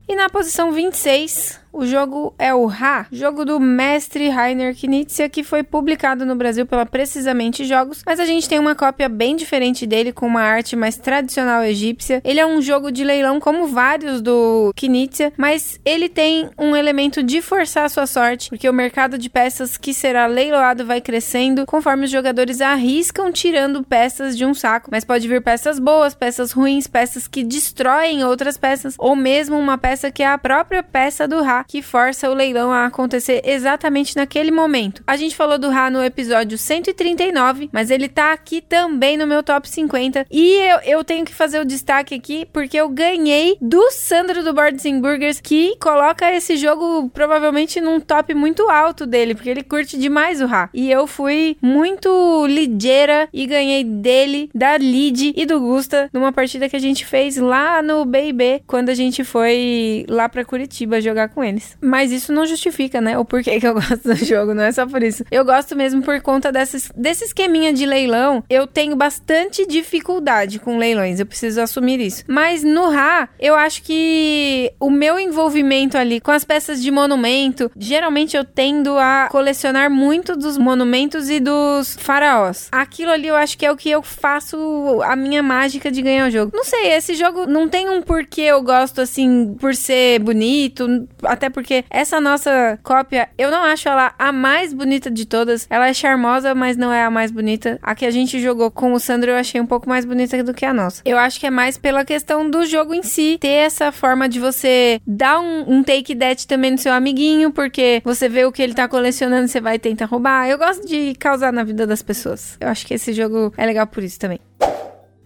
E na posição 26, o jogo é o Ra, jogo do mestre Rainer Knizia, que foi publicado no Brasil pela Precisamente Jogos, mas a gente tem uma cópia bem diferente dele, com uma arte mais tradicional egípcia. Ele é um jogo de leilão como vários do Knizia, mas ele tem um elemento de forçar a sua sorte, porque o mercado de peças que será leiloado vai crescendo conforme os jogadores arriscam tirando peças de um saco, mas pode vir peças boas, peças ruins, peças que destroem outras peças, ou mesmo uma peça que é a própria peça do Ra, que força o leilão a acontecer exatamente naquele momento. A gente falou do Ra no episódio 139, mas ele tá aqui também no meu top 50. E eu, eu tenho que fazer o destaque aqui porque eu ganhei do Sandro do Boards Burgers, que coloca esse jogo provavelmente num top muito alto dele, porque ele curte demais o Ra. E eu fui muito ligeira e ganhei dele, da Lid e do Gusta numa partida que a gente fez lá no BB, quando a gente foi lá para Curitiba jogar com ele Mas isso não justifica, né? O porquê que eu gosto do jogo, não é só por isso. Eu gosto mesmo por conta dessas, desse esqueminha de leilão. Eu tenho bastante dificuldade com leilões, eu preciso assumir isso. Mas no Ra, eu acho que o meu envolvimento ali com as peças de monumento, geralmente eu tendo a colecionar muito dos monumentos e dos faraós. Aquilo ali eu acho que é o que eu faço a minha mágica de ganhar o jogo. Não sei, esse jogo não tem um porquê eu gosto assim por ser bonito, até porque essa nossa cópia, eu não acho ela a mais bonita de todas. Ela é charmosa, mas não é a mais bonita. A que a gente jogou com o Sandro eu achei um pouco mais bonita do que a nossa. Eu acho que é mais pela questão do jogo em si, ter essa forma de você dar um, um take that também no seu amiguinho, porque você vê o que ele tá colecionando, você vai tentar roubar. Eu gosto de causar na vida das pessoas. Eu acho que esse jogo é legal por isso também.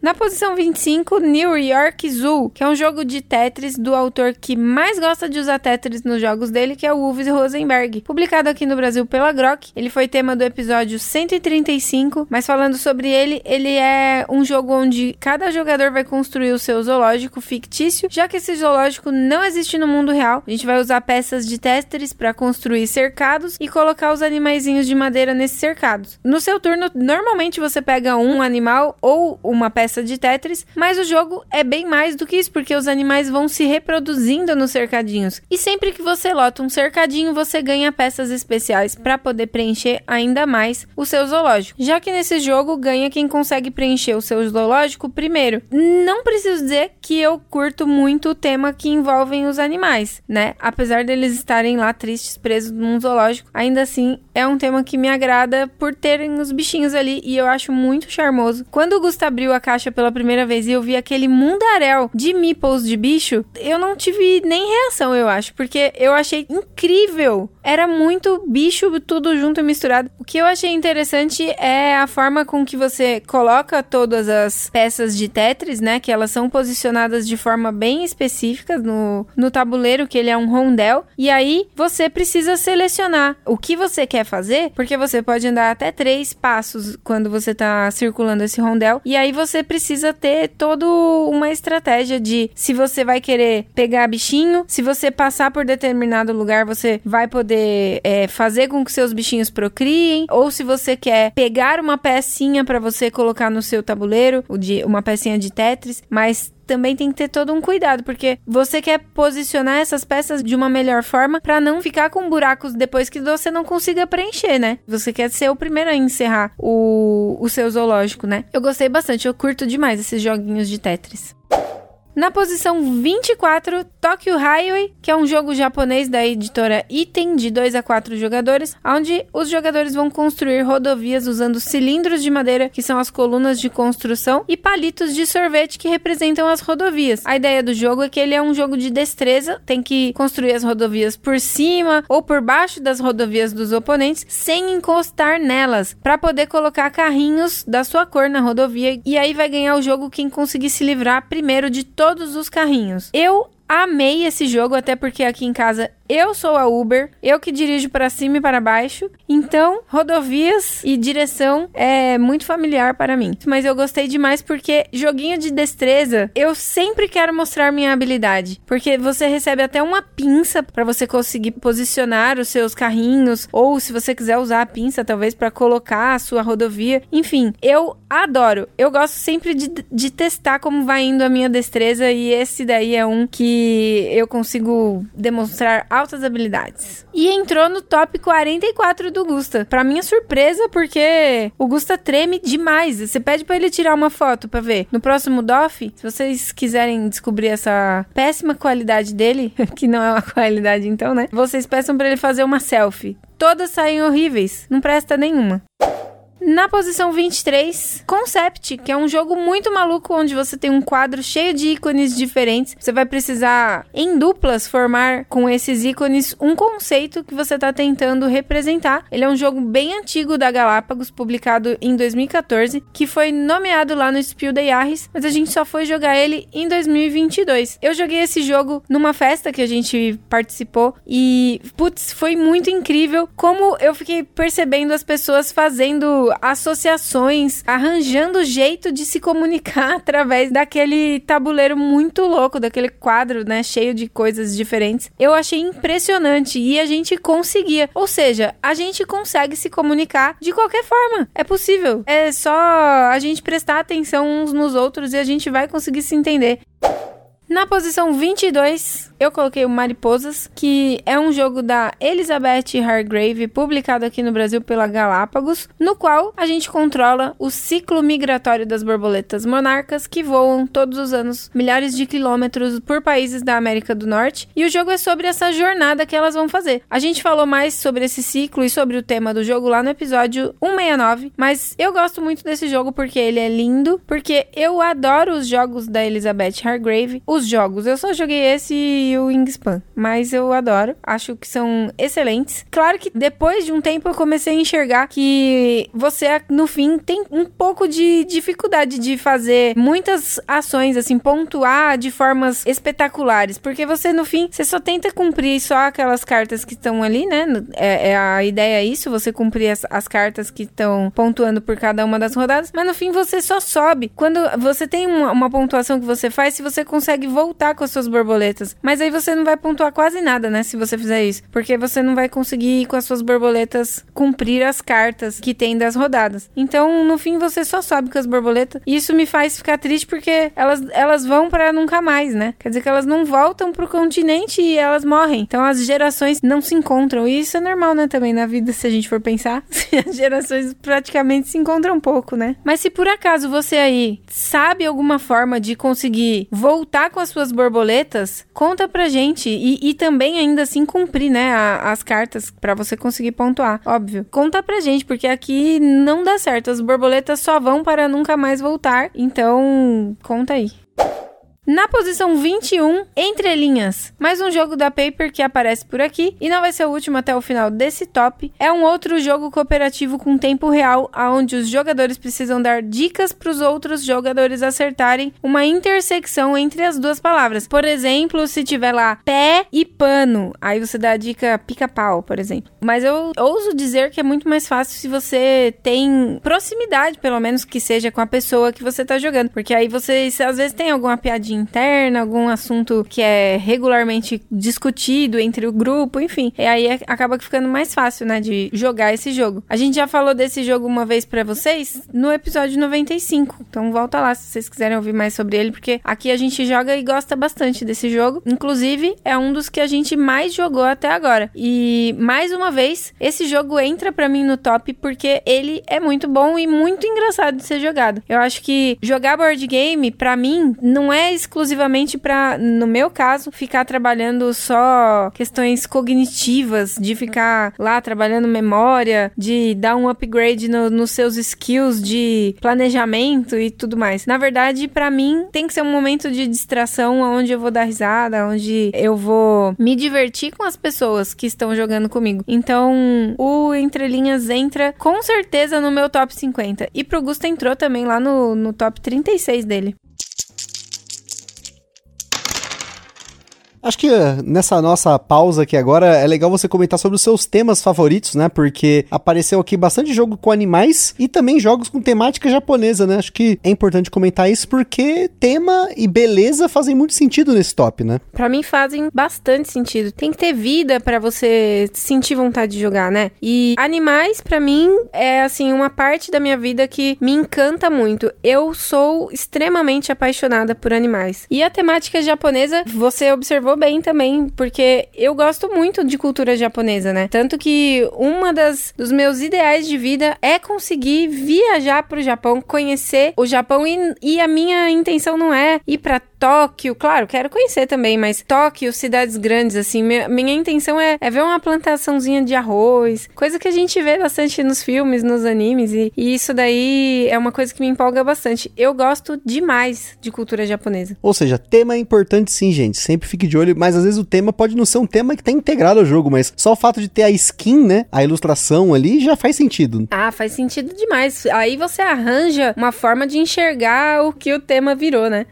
Na posição 25, New York Zoo, que é um jogo de Tetris do autor que mais gosta de usar Tetris nos jogos dele, que é o Uwe Rosenberg. Publicado aqui no Brasil pela Grok, ele foi tema do episódio 135, mas falando sobre ele, ele é um jogo onde cada jogador vai construir o seu zoológico fictício, já que esse zoológico não existe no mundo real. A gente vai usar peças de Tetris para construir cercados e colocar os animaizinhos de madeira nesses cercados. No seu turno, normalmente você pega um animal ou uma peça peça de Tetris, mas o jogo é bem mais do que isso, porque os animais vão se reproduzindo nos cercadinhos. E sempre que você lota um cercadinho, você ganha peças especiais para poder preencher ainda mais o seu zoológico. Já que nesse jogo ganha quem consegue preencher o seu zoológico primeiro. Não preciso dizer que eu curto muito o tema que envolvem os animais, né? Apesar deles estarem lá tristes, presos num zoológico, ainda assim é um tema que me agrada por terem os bichinhos ali e eu acho muito charmoso. Quando o Gusta abriu a caixa caixa pela primeira vez e eu vi aquele mundaréu de meeples de bicho, eu não tive nem reação, eu acho, porque eu achei incrível era muito bicho tudo junto e misturado. O que eu achei interessante é a forma com que você coloca todas as peças de Tetris, né? Que elas são posicionadas de forma bem específica no, no tabuleiro, que ele é um rondel. E aí você precisa selecionar o que você quer fazer, porque você pode andar até três passos quando você tá circulando esse rondel. E aí você precisa ter toda uma estratégia de se você vai querer pegar bichinho, se você passar por determinado lugar, você vai poder é, fazer com que seus bichinhos procriem, ou se você quer pegar uma pecinha para você colocar no seu tabuleiro, uma pecinha de Tetris, mas também tem que ter todo um cuidado, porque você quer posicionar essas peças de uma melhor forma para não ficar com buracos depois que você não consiga preencher, né? Você quer ser o primeiro a encerrar o, o seu zoológico, né? Eu gostei bastante, eu curto demais esses joguinhos de Tetris. Na posição 24, Tokyo Highway, que é um jogo japonês da editora Item de 2 a 4 jogadores, onde os jogadores vão construir rodovias usando cilindros de madeira, que são as colunas de construção, e palitos de sorvete que representam as rodovias. A ideia do jogo é que ele é um jogo de destreza, tem que construir as rodovias por cima ou por baixo das rodovias dos oponentes, sem encostar nelas, para poder colocar carrinhos da sua cor na rodovia, e aí vai ganhar o jogo quem conseguir se livrar primeiro de todos os carrinhos. Eu amei esse jogo, até porque aqui em casa eu sou a Uber, eu que dirijo para cima e para baixo. Então, rodovias e direção é muito familiar para mim. Mas eu gostei demais porque joguinho de destreza, eu sempre quero mostrar minha habilidade, porque você recebe até uma pinça para você conseguir posicionar os seus carrinhos ou se você quiser usar a pinça talvez para colocar a sua rodovia. Enfim, eu adoro. Eu gosto sempre de, de testar como vai indo a minha destreza e esse daí é um que eu consigo demonstrar altas habilidades. E entrou no top 44 do Gusta. Pra minha surpresa, porque o Gusta treme demais. Você pede para ele tirar uma foto para ver. No próximo DOF, se vocês quiserem descobrir essa péssima qualidade dele, que não é uma qualidade então, né? Vocês peçam para ele fazer uma selfie. Todas saem horríveis, não presta nenhuma. Na posição 23, Concept, que é um jogo muito maluco onde você tem um quadro cheio de ícones diferentes. Você vai precisar, em duplas, formar com esses ícones um conceito que você está tentando representar. Ele é um jogo bem antigo da Galápagos, publicado em 2014, que foi nomeado lá no Spiel de Jahres, mas a gente só foi jogar ele em 2022. Eu joguei esse jogo numa festa que a gente participou e, putz, foi muito incrível como eu fiquei percebendo as pessoas fazendo associações, arranjando jeito de se comunicar através daquele tabuleiro muito louco, daquele quadro, né, cheio de coisas diferentes. Eu achei impressionante e a gente conseguia. Ou seja, a gente consegue se comunicar de qualquer forma. É possível. É só a gente prestar atenção uns nos outros e a gente vai conseguir se entender. Na posição 22, eu coloquei o Mariposas, que é um jogo da Elizabeth Hargrave, publicado aqui no Brasil pela Galápagos, no qual a gente controla o ciclo migratório das borboletas monarcas que voam todos os anos milhares de quilômetros por países da América do Norte. E o jogo é sobre essa jornada que elas vão fazer. A gente falou mais sobre esse ciclo e sobre o tema do jogo lá no episódio 169, mas eu gosto muito desse jogo porque ele é lindo, porque eu adoro os jogos da Elizabeth Hargrave os jogos. Eu só joguei esse e o Wingspan, mas eu adoro. Acho que são excelentes. Claro que depois de um tempo eu comecei a enxergar que você, no fim, tem um pouco de dificuldade de fazer muitas ações, assim, pontuar de formas espetaculares. Porque você, no fim, você só tenta cumprir só aquelas cartas que estão ali, né? É, é, a ideia é isso, você cumprir as, as cartas que estão pontuando por cada uma das rodadas. Mas no fim você só sobe. Quando você tem uma, uma pontuação que você faz, se você consegue consegue voltar com as suas borboletas. Mas aí você não vai pontuar quase nada, né? Se você fizer isso. Porque você não vai conseguir, com as suas borboletas, cumprir as cartas que tem das rodadas. Então, no fim, você só sobe com as borboletas. E isso me faz ficar triste porque elas, elas vão para nunca mais, né? Quer dizer que elas não voltam pro continente e elas morrem. Então, as gerações não se encontram. E isso é normal, né? Também na vida, se a gente for pensar. as gerações praticamente se encontram um pouco, né? Mas se por acaso você aí sabe alguma forma de conseguir voltar com as suas borboletas, conta pra gente. E, e também ainda assim cumprir, né, a, as cartas para você conseguir pontuar. Óbvio. Conta pra gente, porque aqui não dá certo. As borboletas só vão para nunca mais voltar. Então, conta aí. Na posição 21, Entre Linhas, mais um jogo da Paper que aparece por aqui e não vai ser o último até o final desse top. É um outro jogo cooperativo com tempo real, onde os jogadores precisam dar dicas para os outros jogadores acertarem uma intersecção entre as duas palavras. Por exemplo, se tiver lá pé e pano, aí você dá a dica pica-pau, por exemplo. Mas eu ouso dizer que é muito mais fácil se você tem proximidade, pelo menos que seja com a pessoa que você tá jogando, porque aí você às vezes tem alguma piadinha interna, algum assunto que é regularmente discutido entre o grupo, enfim. E aí é, acaba ficando mais fácil, né, de jogar esse jogo. A gente já falou desse jogo uma vez para vocês no episódio 95. Então volta lá se vocês quiserem ouvir mais sobre ele, porque aqui a gente joga e gosta bastante desse jogo. Inclusive, é um dos que a gente mais jogou até agora. E mais uma vez, esse jogo entra para mim no top porque ele é muito bom e muito engraçado de ser jogado. Eu acho que jogar board game para mim não é exclusivamente para, no meu caso, ficar trabalhando só questões cognitivas, de ficar lá trabalhando memória, de dar um upgrade no, nos seus skills de planejamento e tudo mais. Na verdade, para mim, tem que ser um momento de distração onde eu vou dar risada, onde eu vou me divertir com as pessoas que estão jogando comigo. Então, o Entre Linhas entra com certeza no meu top 50. E pro Gusto entrou também lá no, no top 36 dele. Acho que uh, nessa nossa pausa aqui agora é legal você comentar sobre os seus temas favoritos, né? Porque apareceu aqui bastante jogo com animais e também jogos com temática japonesa, né? Acho que é importante comentar isso porque tema e beleza fazem muito sentido nesse top, né? Para mim fazem bastante sentido. Tem que ter vida para você sentir vontade de jogar, né? E animais para mim é assim uma parte da minha vida que me encanta muito. Eu sou extremamente apaixonada por animais. E a temática japonesa, você observou bem também, porque eu gosto muito de cultura japonesa, né? Tanto que uma das dos meus ideais de vida é conseguir viajar pro Japão, conhecer o Japão e, e a minha intenção não é ir para Tóquio, claro, quero conhecer também, mas Tóquio, cidades grandes, assim, minha, minha intenção é, é, ver uma plantaçãozinha de arroz, coisa que a gente vê bastante nos filmes, nos animes, e, e, isso daí é uma coisa que me empolga bastante. Eu gosto demais de cultura japonesa. Ou seja, tema é importante sim, gente, sempre fique de olho, mas às vezes o tema pode não ser um tema que tá integrado ao jogo, mas só o fato de ter a skin, né, a ilustração ali, já faz sentido. Ah, faz sentido demais. Aí você arranja uma forma de enxergar o que o tema virou, né?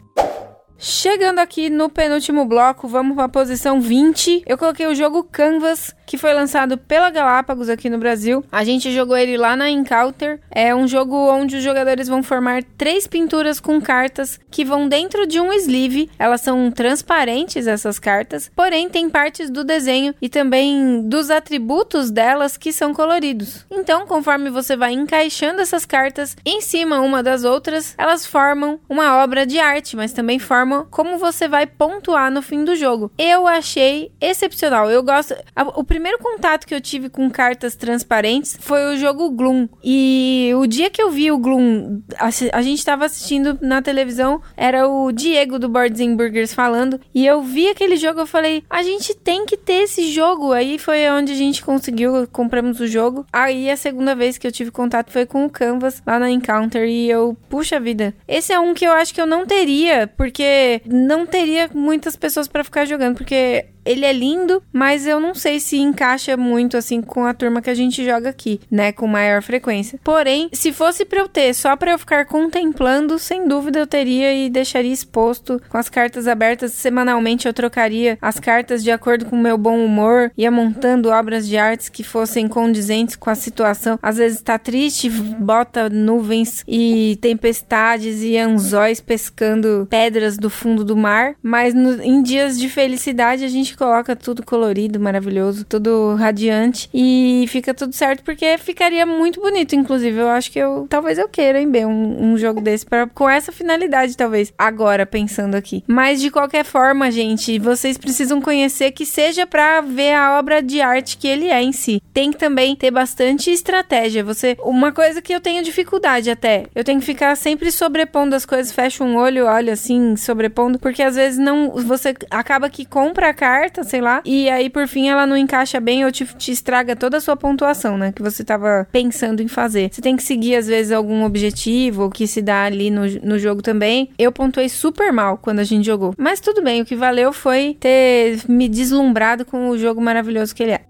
Chegando aqui no penúltimo bloco, vamos para a posição 20. Eu coloquei o jogo Canvas, que foi lançado pela Galápagos aqui no Brasil. A gente jogou ele lá na Encounter. É um jogo onde os jogadores vão formar três pinturas com cartas que vão dentro de um sleeve. Elas são transparentes, essas cartas, porém tem partes do desenho e também dos atributos delas que são coloridos. Então, conforme você vai encaixando essas cartas em cima uma das outras, elas formam uma obra de arte, mas também formam forma como você vai pontuar no fim do jogo. Eu achei excepcional. Eu gosto. O primeiro contato que eu tive com cartas transparentes foi o jogo Gloom. E o dia que eu vi o Gloom, a, gente estava assistindo na televisão, era o Diego do Boards Burgers falando. E eu vi aquele jogo, eu falei, a gente tem que ter esse jogo. Aí foi onde a gente conseguiu, compramos o jogo. Aí a segunda vez que eu tive contato foi com o Canvas lá na Encounter. E eu, puxa vida. Esse é um que eu acho que eu não teria, porque não teria muitas pessoas para ficar jogando, porque ele é lindo, mas eu não sei se encaixa muito assim com a turma que a gente joga aqui, né, com maior frequência. Porém, se fosse para eu ter só para eu ficar contemplando, sem dúvida eu teria e deixaria exposto com as cartas abertas semanalmente eu trocaria as cartas de acordo com o meu bom humor, ia montando obras de artes que fossem condizentes com a situação. Às vezes tá triste, bota nuvens e tempestades e anzóis pescando pedras do fundo do mar, mas no, em dias de felicidade a gente coloca tudo colorido, maravilhoso, tudo radiante e fica tudo certo porque ficaria muito bonito. Inclusive, eu acho que eu talvez eu queira em bem um, um jogo desse para com essa finalidade, talvez. Agora pensando aqui. Mas de qualquer forma, gente, vocês precisam conhecer que seja para ver a obra de arte que ele é em si. Tem que também ter bastante estratégia. Você, uma coisa que eu tenho dificuldade até, eu tenho que ficar sempre sobrepondo as coisas, fecha um olho, olha assim, sobrepondo, porque às vezes não você acaba que compra a carta sei lá. E aí, por fim, ela não encaixa bem ou te, te estraga toda a sua pontuação, né? Que você tava pensando em fazer. Você tem que seguir, às vezes, algum objetivo que se dá ali no, no jogo também. Eu pontuei super mal quando a gente jogou. Mas tudo bem, o que valeu foi ter me deslumbrado com o jogo maravilhoso que ele é.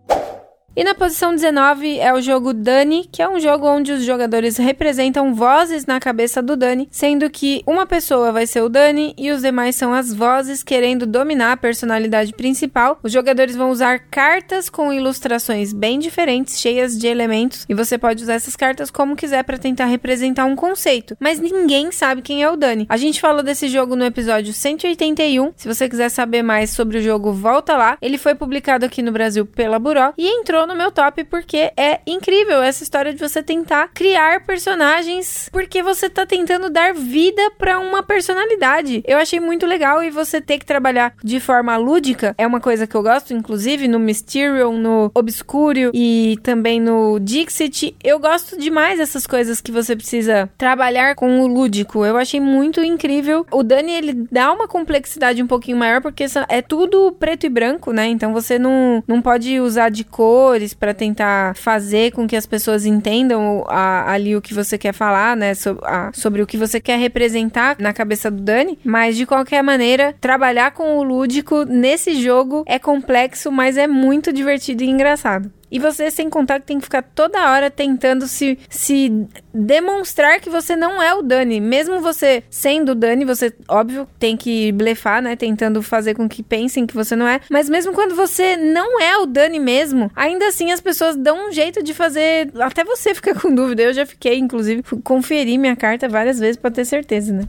E na posição 19 é o jogo Dani, que é um jogo onde os jogadores representam vozes na cabeça do Dani, sendo que uma pessoa vai ser o Dani e os demais são as vozes querendo dominar a personalidade principal. Os jogadores vão usar cartas com ilustrações bem diferentes, cheias de elementos, e você pode usar essas cartas como quiser para tentar representar um conceito, mas ninguém sabe quem é o Dani. A gente falou desse jogo no episódio 181. Se você quiser saber mais sobre o jogo, volta lá. Ele foi publicado aqui no Brasil pela Buró e entrou no meu top porque é incrível essa história de você tentar criar personagens porque você tá tentando dar vida para uma personalidade. Eu achei muito legal e você ter que trabalhar de forma lúdica é uma coisa que eu gosto, inclusive no Mysterium, no Obscurio e também no Dixit. Eu gosto demais dessas coisas que você precisa trabalhar com o lúdico. Eu achei muito incrível. O Dani ele dá uma complexidade um pouquinho maior porque é tudo preto e branco, né? Então você não, não pode usar de cor para tentar fazer com que as pessoas entendam a, ali o que você quer falar, né? So, a, sobre o que você quer representar na cabeça do Dani. Mas de qualquer maneira, trabalhar com o lúdico nesse jogo é complexo, mas é muito divertido e engraçado. E você, sem contar que tem que ficar toda hora tentando se, se demonstrar que você não é o Dani. Mesmo você sendo o Dani, você, óbvio, tem que blefar, né? Tentando fazer com que pensem que você não é. Mas mesmo quando você não é o Dani mesmo, ainda assim as pessoas dão um jeito de fazer. Até você fica com dúvida. Eu já fiquei, inclusive, conferi minha carta várias vezes para ter certeza, né?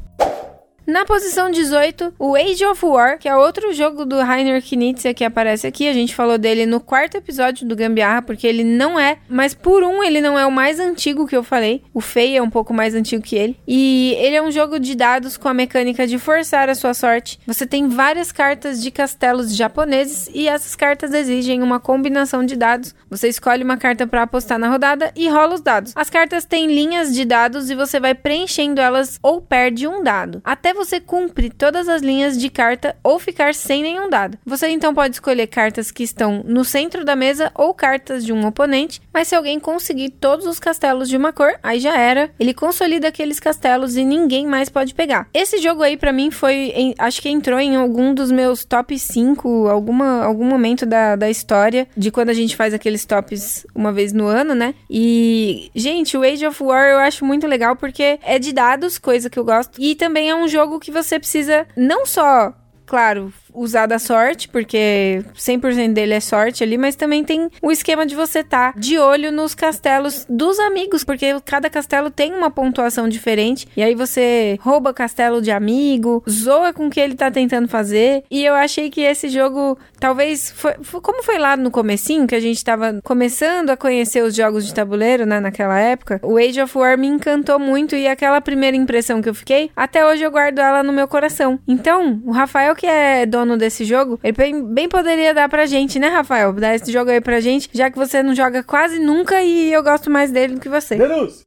Na posição 18, o Age of War, que é outro jogo do Rainer Knizia que aparece aqui. A gente falou dele no quarto episódio do Gambiarra, porque ele não é, mas por um ele não é o mais antigo que eu falei. O Fei é um pouco mais antigo que ele. E ele é um jogo de dados com a mecânica de forçar a sua sorte. Você tem várias cartas de castelos japoneses e essas cartas exigem uma combinação de dados. Você escolhe uma carta para apostar na rodada e rola os dados. As cartas têm linhas de dados e você vai preenchendo elas ou perde um dado. Até você cumpre todas as linhas de carta ou ficar sem nenhum dado. Você então pode escolher cartas que estão no centro da mesa ou cartas de um oponente, mas se alguém conseguir todos os castelos de uma cor, aí já era. Ele consolida aqueles castelos e ninguém mais pode pegar. Esse jogo aí para mim foi, em, acho que entrou em algum dos meus top 5, alguma, algum momento da, da história de quando a gente faz aqueles tops uma vez no ano, né? E, gente, o Age of War eu acho muito legal porque é de dados, coisa que eu gosto, e também é um jogo jogo que você precisa não só, claro, usar da sorte, porque 100% dele é sorte ali, mas também tem o esquema de você estar tá de olho nos castelos dos amigos, porque cada castelo tem uma pontuação diferente, e aí você rouba castelo de amigo, zoa com o que ele tá tentando fazer, e eu achei que esse jogo, talvez, foi, foi, como foi lá no comecinho, que a gente tava começando a conhecer os jogos de tabuleiro, né, naquela época, o Age of War me encantou muito, e aquela primeira impressão que eu fiquei, até hoje eu guardo ela no meu coração. Então, o Rafael, que é dono dono desse jogo, ele bem, bem poderia dar pra gente, né, Rafael? Dar esse jogo aí pra gente, já que você não joga quase nunca e eu gosto mais dele do que você. Denúncia!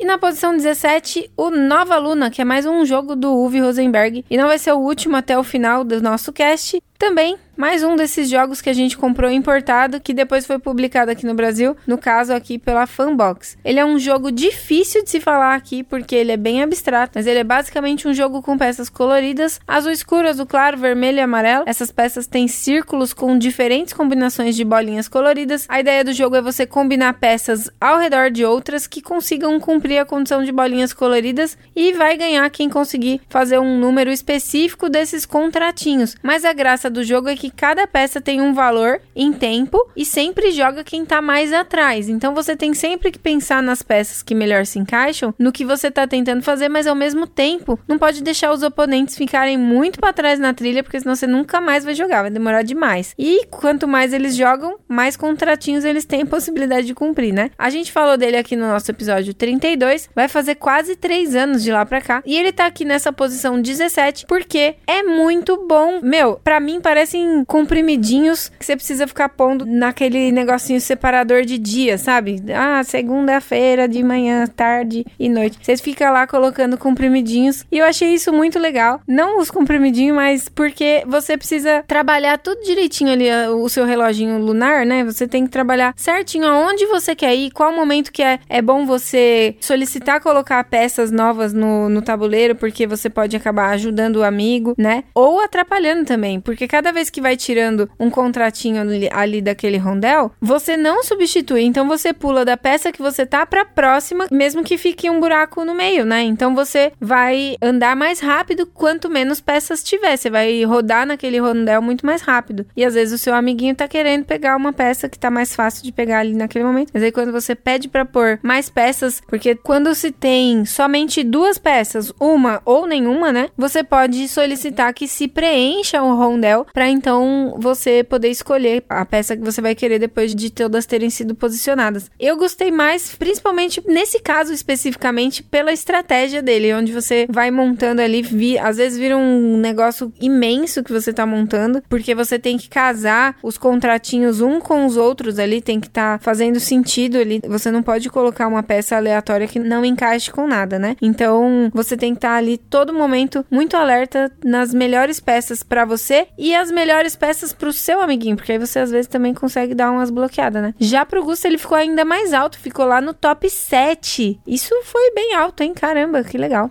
E na posição 17, o Nova Luna, que é mais um jogo do Uwe Rosenberg. E não vai ser o último até o final do nosso cast. Também mais um desses jogos que a gente comprou importado, que depois foi publicado aqui no Brasil, no caso aqui pela Fanbox. Ele é um jogo difícil de se falar aqui, porque ele é bem abstrato, mas ele é basicamente um jogo com peças coloridas, azul escuro, azul claro, vermelho e amarelo. Essas peças têm círculos com diferentes combinações de bolinhas coloridas. A ideia do jogo é você combinar peças ao redor de outras que consigam cumprir a condição de bolinhas coloridas e vai ganhar quem conseguir fazer um número específico desses contratinhos. Mas a graça do jogo é que cada peça tem um valor em tempo e sempre joga quem tá mais atrás. Então você tem sempre que pensar nas peças que melhor se encaixam no que você tá tentando fazer, mas ao mesmo tempo não pode deixar os oponentes ficarem muito para trás na trilha, porque senão você nunca mais vai jogar, vai demorar demais. E quanto mais eles jogam, mais contratinhos eles têm possibilidade de cumprir, né? A gente falou dele aqui no nosso episódio 32, vai fazer quase 3 anos de lá pra cá, e ele tá aqui nessa posição 17 porque é muito bom. Meu, para mim parecem comprimidinhos que você precisa ficar pondo naquele negocinho separador de dia, sabe? Ah, segunda-feira de manhã, tarde e noite. Você fica lá colocando comprimidinhos e eu achei isso muito legal. Não os comprimidinhos, mas porque você precisa trabalhar tudo direitinho ali, o seu reloginho lunar, né? Você tem que trabalhar certinho aonde você quer ir, qual momento que é, é bom você solicitar colocar peças novas no, no tabuleiro, porque você pode acabar ajudando o amigo, né? Ou atrapalhando também, porque cada vez que vai tirando um contratinho ali, ali daquele rondel, você não substitui, então você pula da peça que você tá pra próxima, mesmo que fique um buraco no meio, né? Então você vai andar mais rápido quanto menos peças tiver, você vai rodar naquele rondel muito mais rápido. E às vezes o seu amiguinho tá querendo pegar uma peça que tá mais fácil de pegar ali naquele momento. Mas aí quando você pede para pôr mais peças, porque quando se tem somente duas peças, uma ou nenhuma, né? Você pode solicitar que se preencha o rondel para então você poder escolher a peça que você vai querer depois de todas terem sido posicionadas. Eu gostei mais, principalmente nesse caso especificamente, pela estratégia dele, onde você vai montando ali, vi, às vezes vira um negócio imenso que você tá montando, porque você tem que casar os contratinhos um com os outros ali, tem que estar tá fazendo sentido ali. Você não pode colocar uma peça aleatória que não encaixe com nada, né? Então, você tem que estar tá ali todo momento muito alerta nas melhores peças para você e as melhores peças pro seu amiguinho, porque aí você às vezes também consegue dar umas bloqueadas, né? Já pro Gusto ele ficou ainda mais alto, ficou lá no top 7. Isso foi bem alto, hein? Caramba, que legal.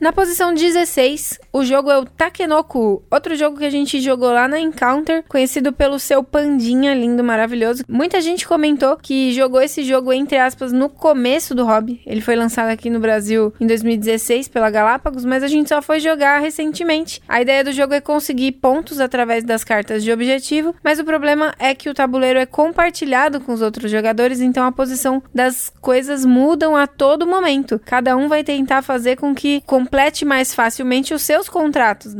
Na posição 16, o jogo é o Takenoko, outro jogo que a gente jogou lá na Encounter, conhecido pelo seu pandinha lindo, maravilhoso. Muita gente comentou que jogou esse jogo, entre aspas, no começo do hobby. Ele foi lançado aqui no Brasil em 2016 pela Galápagos, mas a gente só foi jogar recentemente. A ideia do jogo é conseguir pontos através das cartas de objetivo, mas o problema é que o tabuleiro é compartilhado com os outros jogadores, então a posição das coisas mudam a todo momento. Cada um vai tentar fazer com que complete mais facilmente os seus contratos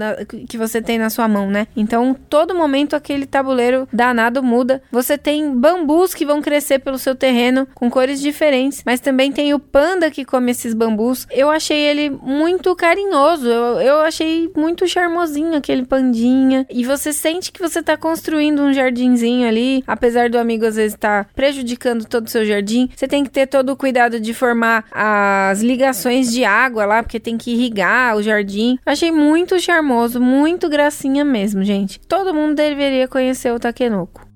que você tem na sua mão, né? Então, todo momento aquele tabuleiro danado muda. Você tem bambus que vão crescer pelo seu terreno com cores diferentes, mas também tem o panda que come esses bambus. Eu achei ele muito carinhoso, eu, eu achei muito charmosinho aquele pandinha. E você sente que você tá construindo um jardinzinho ali, apesar do amigo às vezes estar tá prejudicando todo o seu jardim. Você tem que ter todo o cuidado de formar as ligações de água lá, porque tem que irrigar o jardim. Achei muito charmoso, muito gracinha mesmo, gente. Todo mundo deveria conhecer o Takenoko.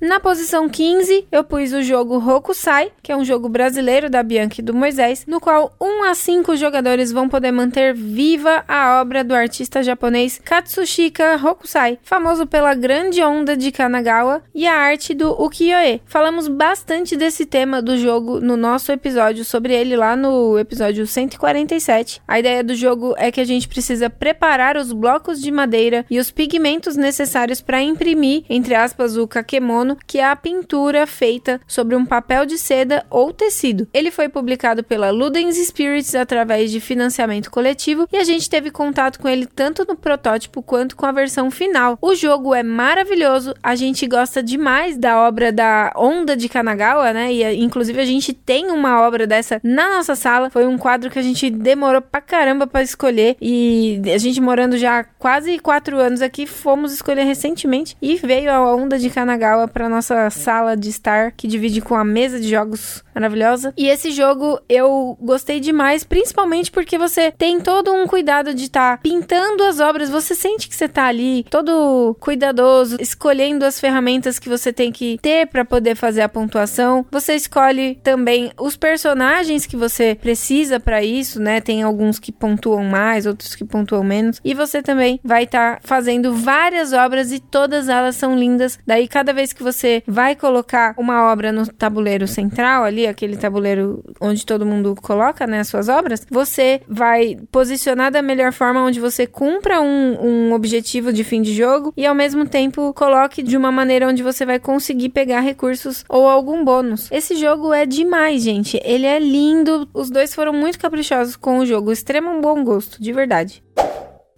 Na posição 15, eu pus o jogo Hokusai, que é um jogo brasileiro da Bianca e do Moisés, no qual 1 a 5 jogadores vão poder manter viva a obra do artista japonês Katsushika Hokusai, famoso pela grande onda de Kanagawa e a arte do ukiyo-e. Falamos bastante desse tema do jogo no nosso episódio sobre ele lá no episódio 147. A ideia do jogo é que a gente precisa preparar os blocos de madeira e os pigmentos necessários para imprimir, entre aspas, o kakemono que é a pintura feita sobre um papel de seda ou tecido. Ele foi publicado pela Ludens Spirits através de financiamento coletivo e a gente teve contato com ele tanto no protótipo quanto com a versão final. O jogo é maravilhoso, a gente gosta demais da obra da Onda de Kanagawa, né? E inclusive a gente tem uma obra dessa na nossa sala. Foi um quadro que a gente demorou pra caramba para escolher e a gente morando já quase quatro anos aqui, fomos escolher recentemente e veio a Onda de Kanagawa para nossa sala de estar, que divide com a mesa de jogos maravilhosa. E esse jogo eu gostei demais, principalmente porque você tem todo um cuidado de estar tá pintando as obras, você sente que você tá ali todo cuidadoso, escolhendo as ferramentas que você tem que ter para poder fazer a pontuação. Você escolhe também os personagens que você precisa para isso, né? Tem alguns que pontuam mais, outros que pontuam menos. E você também vai estar tá fazendo várias obras e todas elas são lindas. Daí cada vez que você você vai colocar uma obra no tabuleiro central ali, aquele tabuleiro onde todo mundo coloca, né, as suas obras, você vai posicionar da melhor forma onde você cumpra um, um objetivo de fim de jogo e ao mesmo tempo coloque de uma maneira onde você vai conseguir pegar recursos ou algum bônus. Esse jogo é demais, gente. Ele é lindo. Os dois foram muito caprichosos com o jogo. Extremo bom gosto, de verdade.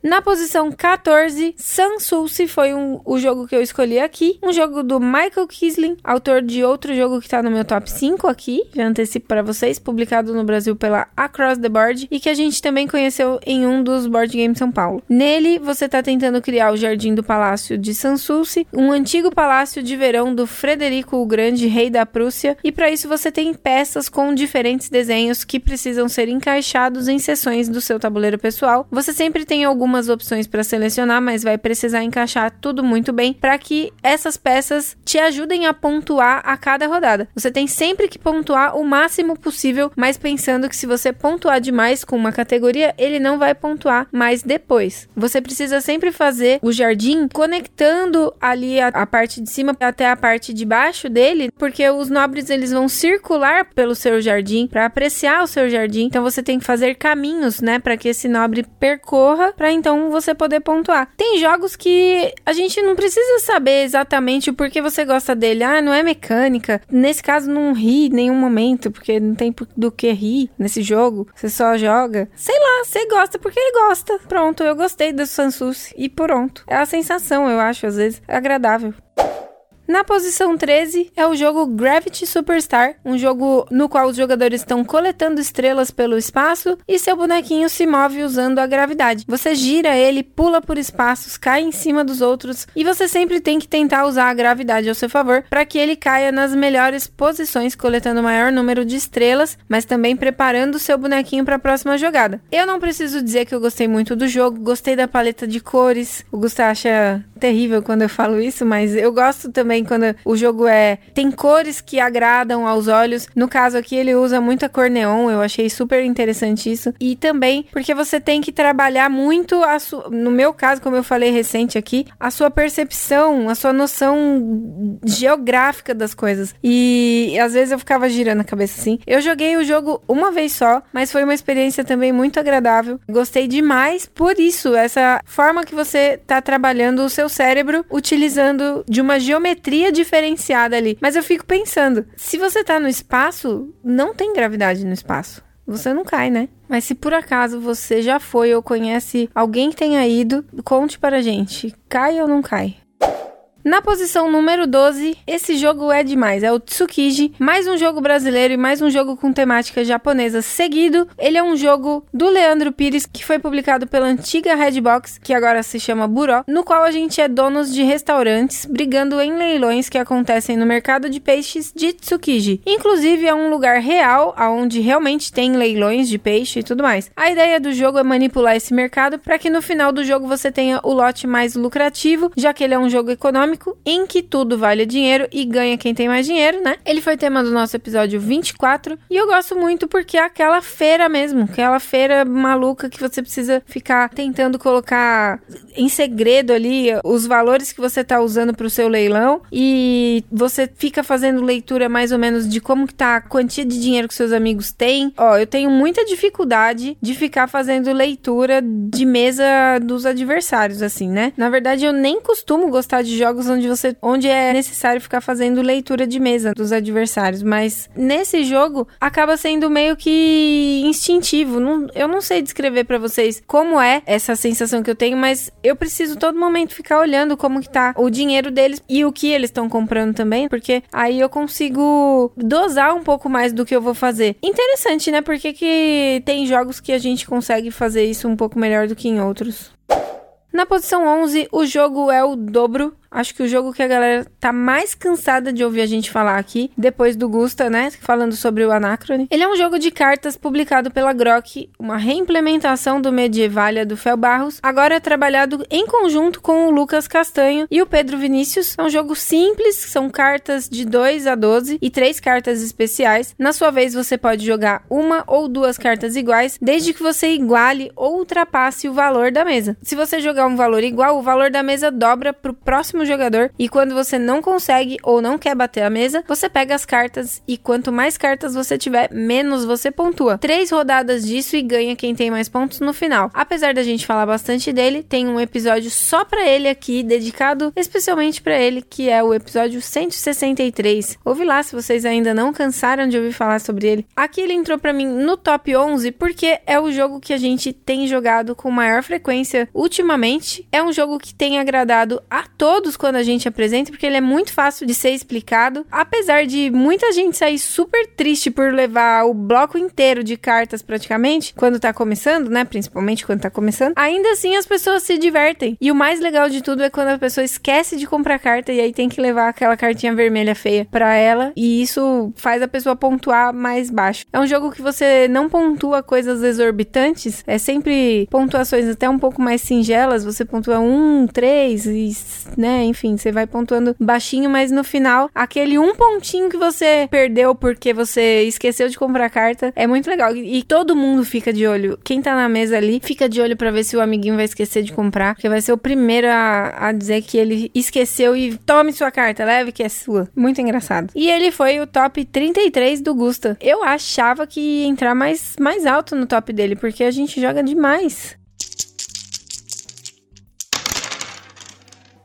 Na posição 14, Sansulce foi um, o jogo que eu escolhi aqui. Um jogo do Michael Kisling, autor de outro jogo que tá no meu top 5 aqui. Já antecipo para vocês, publicado no Brasil pela Across the Board e que a gente também conheceu em um dos Board Games São Paulo. Nele, você tá tentando criar o Jardim do Palácio de Sansulce, um antigo palácio de verão do Frederico o Grande, rei da Prússia, e para isso você tem peças com diferentes desenhos que precisam ser encaixados em seções do seu tabuleiro pessoal. Você sempre tem alguma algumas opções para selecionar, mas vai precisar encaixar tudo muito bem para que essas peças te ajudem a pontuar a cada rodada. Você tem sempre que pontuar o máximo possível, mas pensando que se você pontuar demais com uma categoria, ele não vai pontuar mais depois. Você precisa sempre fazer o jardim conectando ali a, a parte de cima até a parte de baixo dele, porque os nobres eles vão circular pelo seu jardim para apreciar o seu jardim. Então você tem que fazer caminhos, né, para que esse nobre percorra para então você poder pontuar. Tem jogos que a gente não precisa saber exatamente o porquê você gosta dele. Ah, não é mecânica. Nesse caso, não ri em nenhum momento, porque não tem do que rir nesse jogo. Você só joga. Sei lá, você gosta porque ele gosta. Pronto, eu gostei do Sansus e pronto. É a sensação, eu acho, às vezes, é agradável. Na posição 13 é o jogo Gravity Superstar, um jogo no qual os jogadores estão coletando estrelas pelo espaço e seu bonequinho se move usando a gravidade. Você gira ele, pula por espaços, cai em cima dos outros e você sempre tem que tentar usar a gravidade ao seu favor para que ele caia nas melhores posições, coletando o maior número de estrelas, mas também preparando o seu bonequinho para a próxima jogada. Eu não preciso dizer que eu gostei muito do jogo, gostei da paleta de cores. O Gustavo acha terrível quando eu falo isso, mas eu gosto também quando o jogo é tem cores que agradam aos olhos. No caso aqui ele usa muita cor neon, eu achei super interessante isso. E também porque você tem que trabalhar muito a sua, no meu caso, como eu falei recente aqui, a sua percepção, a sua noção geográfica das coisas. E às vezes eu ficava girando a cabeça assim. Eu joguei o jogo uma vez só, mas foi uma experiência também muito agradável. Gostei demais por isso, essa forma que você tá trabalhando o seu cérebro utilizando de uma geometria diferenciada ali. Mas eu fico pensando, se você tá no espaço, não tem gravidade no espaço. Você não cai, né? Mas se por acaso você já foi ou conhece alguém que tenha ido, conte para gente. Cai ou não cai? Na posição número 12, esse jogo é demais, é o Tsukiji, mais um jogo brasileiro e mais um jogo com temática japonesa seguido. Ele é um jogo do Leandro Pires, que foi publicado pela antiga Redbox, que agora se chama Buró, no qual a gente é donos de restaurantes brigando em leilões que acontecem no mercado de peixes de Tsukiji. Inclusive é um lugar real, onde realmente tem leilões de peixe e tudo mais. A ideia do jogo é manipular esse mercado para que no final do jogo você tenha o lote mais lucrativo, já que ele é um jogo econômico econômico em que tudo vale dinheiro e ganha quem tem mais dinheiro, né? Ele foi tema do nosso episódio 24 e eu gosto muito porque é aquela feira mesmo, aquela feira maluca que você precisa ficar tentando colocar em segredo ali os valores que você tá usando para o seu leilão e você fica fazendo leitura mais ou menos de como que tá a quantia de dinheiro que seus amigos têm. Ó, eu tenho muita dificuldade de ficar fazendo leitura de mesa dos adversários assim, né? Na verdade, eu nem costumo gostar de jogos jogos onde você onde é necessário ficar fazendo leitura de mesa dos adversários, mas nesse jogo acaba sendo meio que instintivo. Não, eu não sei descrever para vocês como é essa sensação que eu tenho, mas eu preciso todo momento ficar olhando como que tá o dinheiro deles e o que eles estão comprando também, porque aí eu consigo dosar um pouco mais do que eu vou fazer. Interessante, né? Porque que tem jogos que a gente consegue fazer isso um pouco melhor do que em outros. Na posição 11, o jogo é o dobro Acho que o jogo que a galera tá mais cansada de ouvir a gente falar aqui, depois do Gusta, né? Falando sobre o Anacrone. Ele é um jogo de cartas publicado pela Grok, uma reimplementação do Medievalia do Fel Barros, agora trabalhado em conjunto com o Lucas Castanho e o Pedro Vinícius. É um jogo simples, são cartas de 2 a 12 e três cartas especiais. Na sua vez, você pode jogar uma ou duas cartas iguais, desde que você iguale ou ultrapasse o valor da mesa. Se você jogar um valor igual, o valor da mesa dobra pro próximo jogador e quando você não consegue ou não quer bater a mesa, você pega as cartas e quanto mais cartas você tiver, menos você pontua. Três rodadas disso e ganha quem tem mais pontos no final. Apesar da gente falar bastante dele, tem um episódio só para ele aqui, dedicado especialmente para ele, que é o episódio 163. Ouve lá se vocês ainda não cansaram de ouvir falar sobre ele. Aqui ele entrou para mim no top 11 porque é o jogo que a gente tem jogado com maior frequência ultimamente. É um jogo que tem agradado a todos quando a gente apresenta, porque ele é muito fácil de ser explicado. Apesar de muita gente sair super triste por levar o bloco inteiro de cartas praticamente, quando tá começando, né? Principalmente quando tá começando, ainda assim as pessoas se divertem. E o mais legal de tudo é quando a pessoa esquece de comprar carta e aí tem que levar aquela cartinha vermelha feia para ela. E isso faz a pessoa pontuar mais baixo. É um jogo que você não pontua coisas exorbitantes, é sempre pontuações até um pouco mais singelas. Você pontua um, três, e, né? Enfim, você vai pontuando baixinho, mas no final, aquele um pontinho que você perdeu porque você esqueceu de comprar carta é muito legal. E todo mundo fica de olho. Quem tá na mesa ali fica de olho para ver se o amiguinho vai esquecer de comprar, porque vai ser o primeiro a, a dizer que ele esqueceu e tome sua carta, leve que é sua. Muito engraçado. E ele foi o top 33 do Gusta. Eu achava que ia entrar mais, mais alto no top dele, porque a gente joga demais.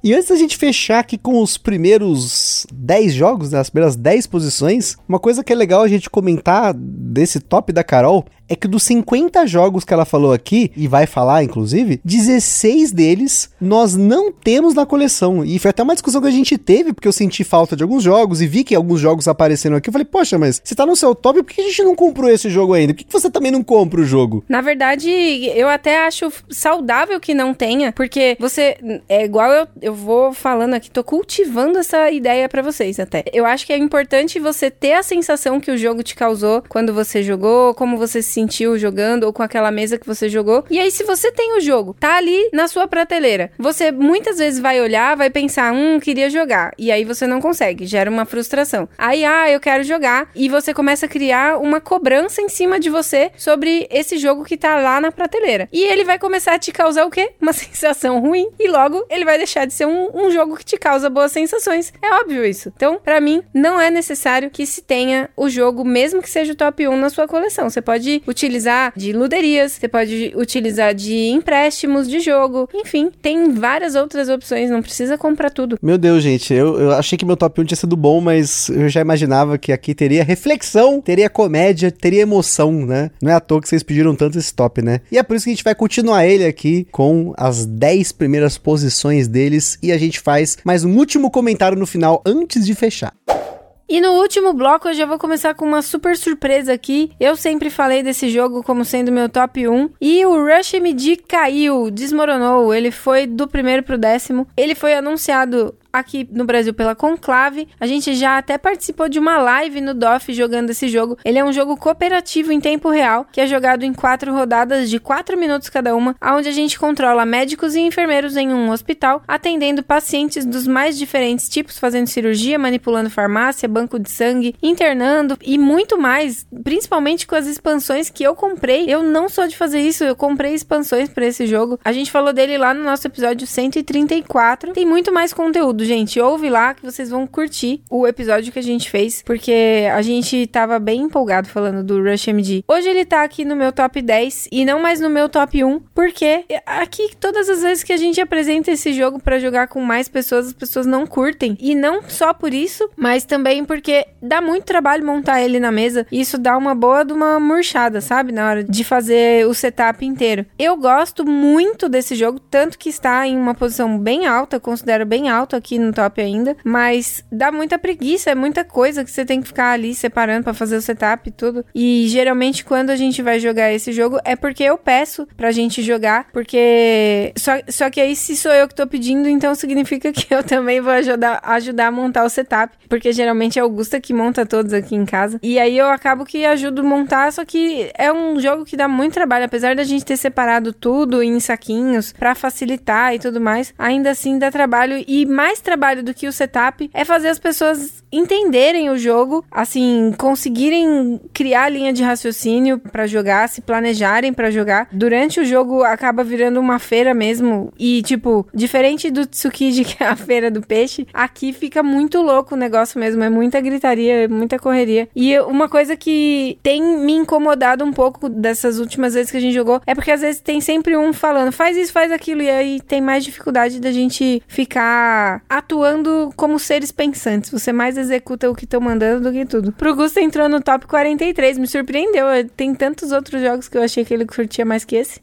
E antes da gente fechar aqui com os primeiros 10 jogos, né, as primeiras 10 posições, uma coisa que é legal a gente comentar desse top da Carol é que dos 50 jogos que ela falou aqui, e vai falar inclusive, 16 deles nós não temos na coleção. E foi até uma discussão que a gente teve, porque eu senti falta de alguns jogos e vi que alguns jogos apareceram aqui. Eu falei, poxa, mas você tá no seu top, por que a gente não comprou esse jogo ainda? Por que você também não compra o jogo? Na verdade, eu até acho saudável que não tenha, porque você. É igual eu, eu vou falando aqui, tô cultivando essa ideia para vocês até. Eu acho que é importante você ter a sensação que o jogo te causou quando você jogou, como você se sentiu jogando ou com aquela mesa que você jogou. E aí, se você tem o jogo, tá ali na sua prateleira, você muitas vezes vai olhar, vai pensar, hum, queria jogar. E aí você não consegue, gera uma frustração. Aí, ah, eu quero jogar. E você começa a criar uma cobrança em cima de você sobre esse jogo que tá lá na prateleira. E ele vai começar a te causar o quê? Uma sensação ruim. E logo ele vai deixar de ser um, um jogo que te causa boas sensações. É óbvio isso. Então, para mim, não é necessário que se tenha o jogo, mesmo que seja o top 1 na sua coleção. Você pode utilizar de luderias, você pode utilizar de empréstimos de jogo, enfim, tem várias outras opções, não precisa comprar tudo. Meu Deus, gente, eu, eu achei que meu top 1 tinha sido bom, mas eu já imaginava que aqui teria reflexão, teria comédia, teria emoção, né? Não é à toa que vocês pediram tanto esse top, né? E é por isso que a gente vai continuar ele aqui com as 10 primeiras posições deles e a gente faz mais um último comentário no final antes de fechar. E no último bloco eu já vou começar com uma super surpresa aqui. Eu sempre falei desse jogo como sendo meu top 1 e o Rush MD caiu, desmoronou. Ele foi do primeiro pro décimo. Ele foi anunciado aqui no Brasil pela Conclave. A gente já até participou de uma live no DOF jogando esse jogo. Ele é um jogo cooperativo em tempo real, que é jogado em quatro rodadas de quatro minutos cada uma, onde a gente controla médicos e enfermeiros em um hospital, atendendo pacientes dos mais diferentes tipos, fazendo cirurgia, manipulando farmácia, banco de sangue, internando e muito mais, principalmente com as expansões que eu comprei. Eu não sou de fazer isso, eu comprei expansões para esse jogo. A gente falou dele lá no nosso episódio 134. Tem muito mais conteúdo, gente. Ouve lá que vocês vão curtir o episódio que a gente fez, porque a gente tava bem empolgado falando do Rush MD. Hoje ele tá aqui no meu top 10 e não mais no meu top 1, porque aqui todas as vezes que a gente apresenta esse jogo para jogar com mais pessoas, as pessoas não curtem. E não só por isso, mas também porque dá muito trabalho montar ele na mesa. E isso dá uma boa de uma murchada, sabe? Na hora de fazer o setup inteiro. Eu gosto muito desse jogo, tanto que está em uma posição bem alta, considero bem alto aqui no top ainda, mas dá muita preguiça, é muita coisa que você tem que ficar ali separando para fazer o setup e tudo. E geralmente quando a gente vai jogar esse jogo é porque eu peço pra gente jogar, porque só, só que aí se sou eu que tô pedindo, então significa que eu também vou ajudar, ajudar a montar o setup, porque geralmente é Augusta que monta todos aqui em casa. E aí eu acabo que ajudo montar, só que é um jogo que dá muito trabalho, apesar da gente ter separado tudo em saquinhos para facilitar e tudo mais, ainda assim dá trabalho e mais trabalho do que o setup é fazer as pessoas entenderem o jogo, assim, conseguirem criar linha de raciocínio para jogar, se planejarem para jogar. Durante o jogo acaba virando uma feira mesmo e tipo, diferente do Tsukiji que é a feira do peixe, aqui fica muito louco o negócio mesmo, é muita gritaria, é muita correria. E uma coisa que tem me incomodado um pouco dessas últimas vezes que a gente jogou é porque às vezes tem sempre um falando, faz isso, faz aquilo e aí tem mais dificuldade da gente ficar atuando como seres pensantes. Você mais executa o que estão mandando do que tudo. Pro Gusto entrou no top 43, me surpreendeu. Tem tantos outros jogos que eu achei que ele curtia mais que esse.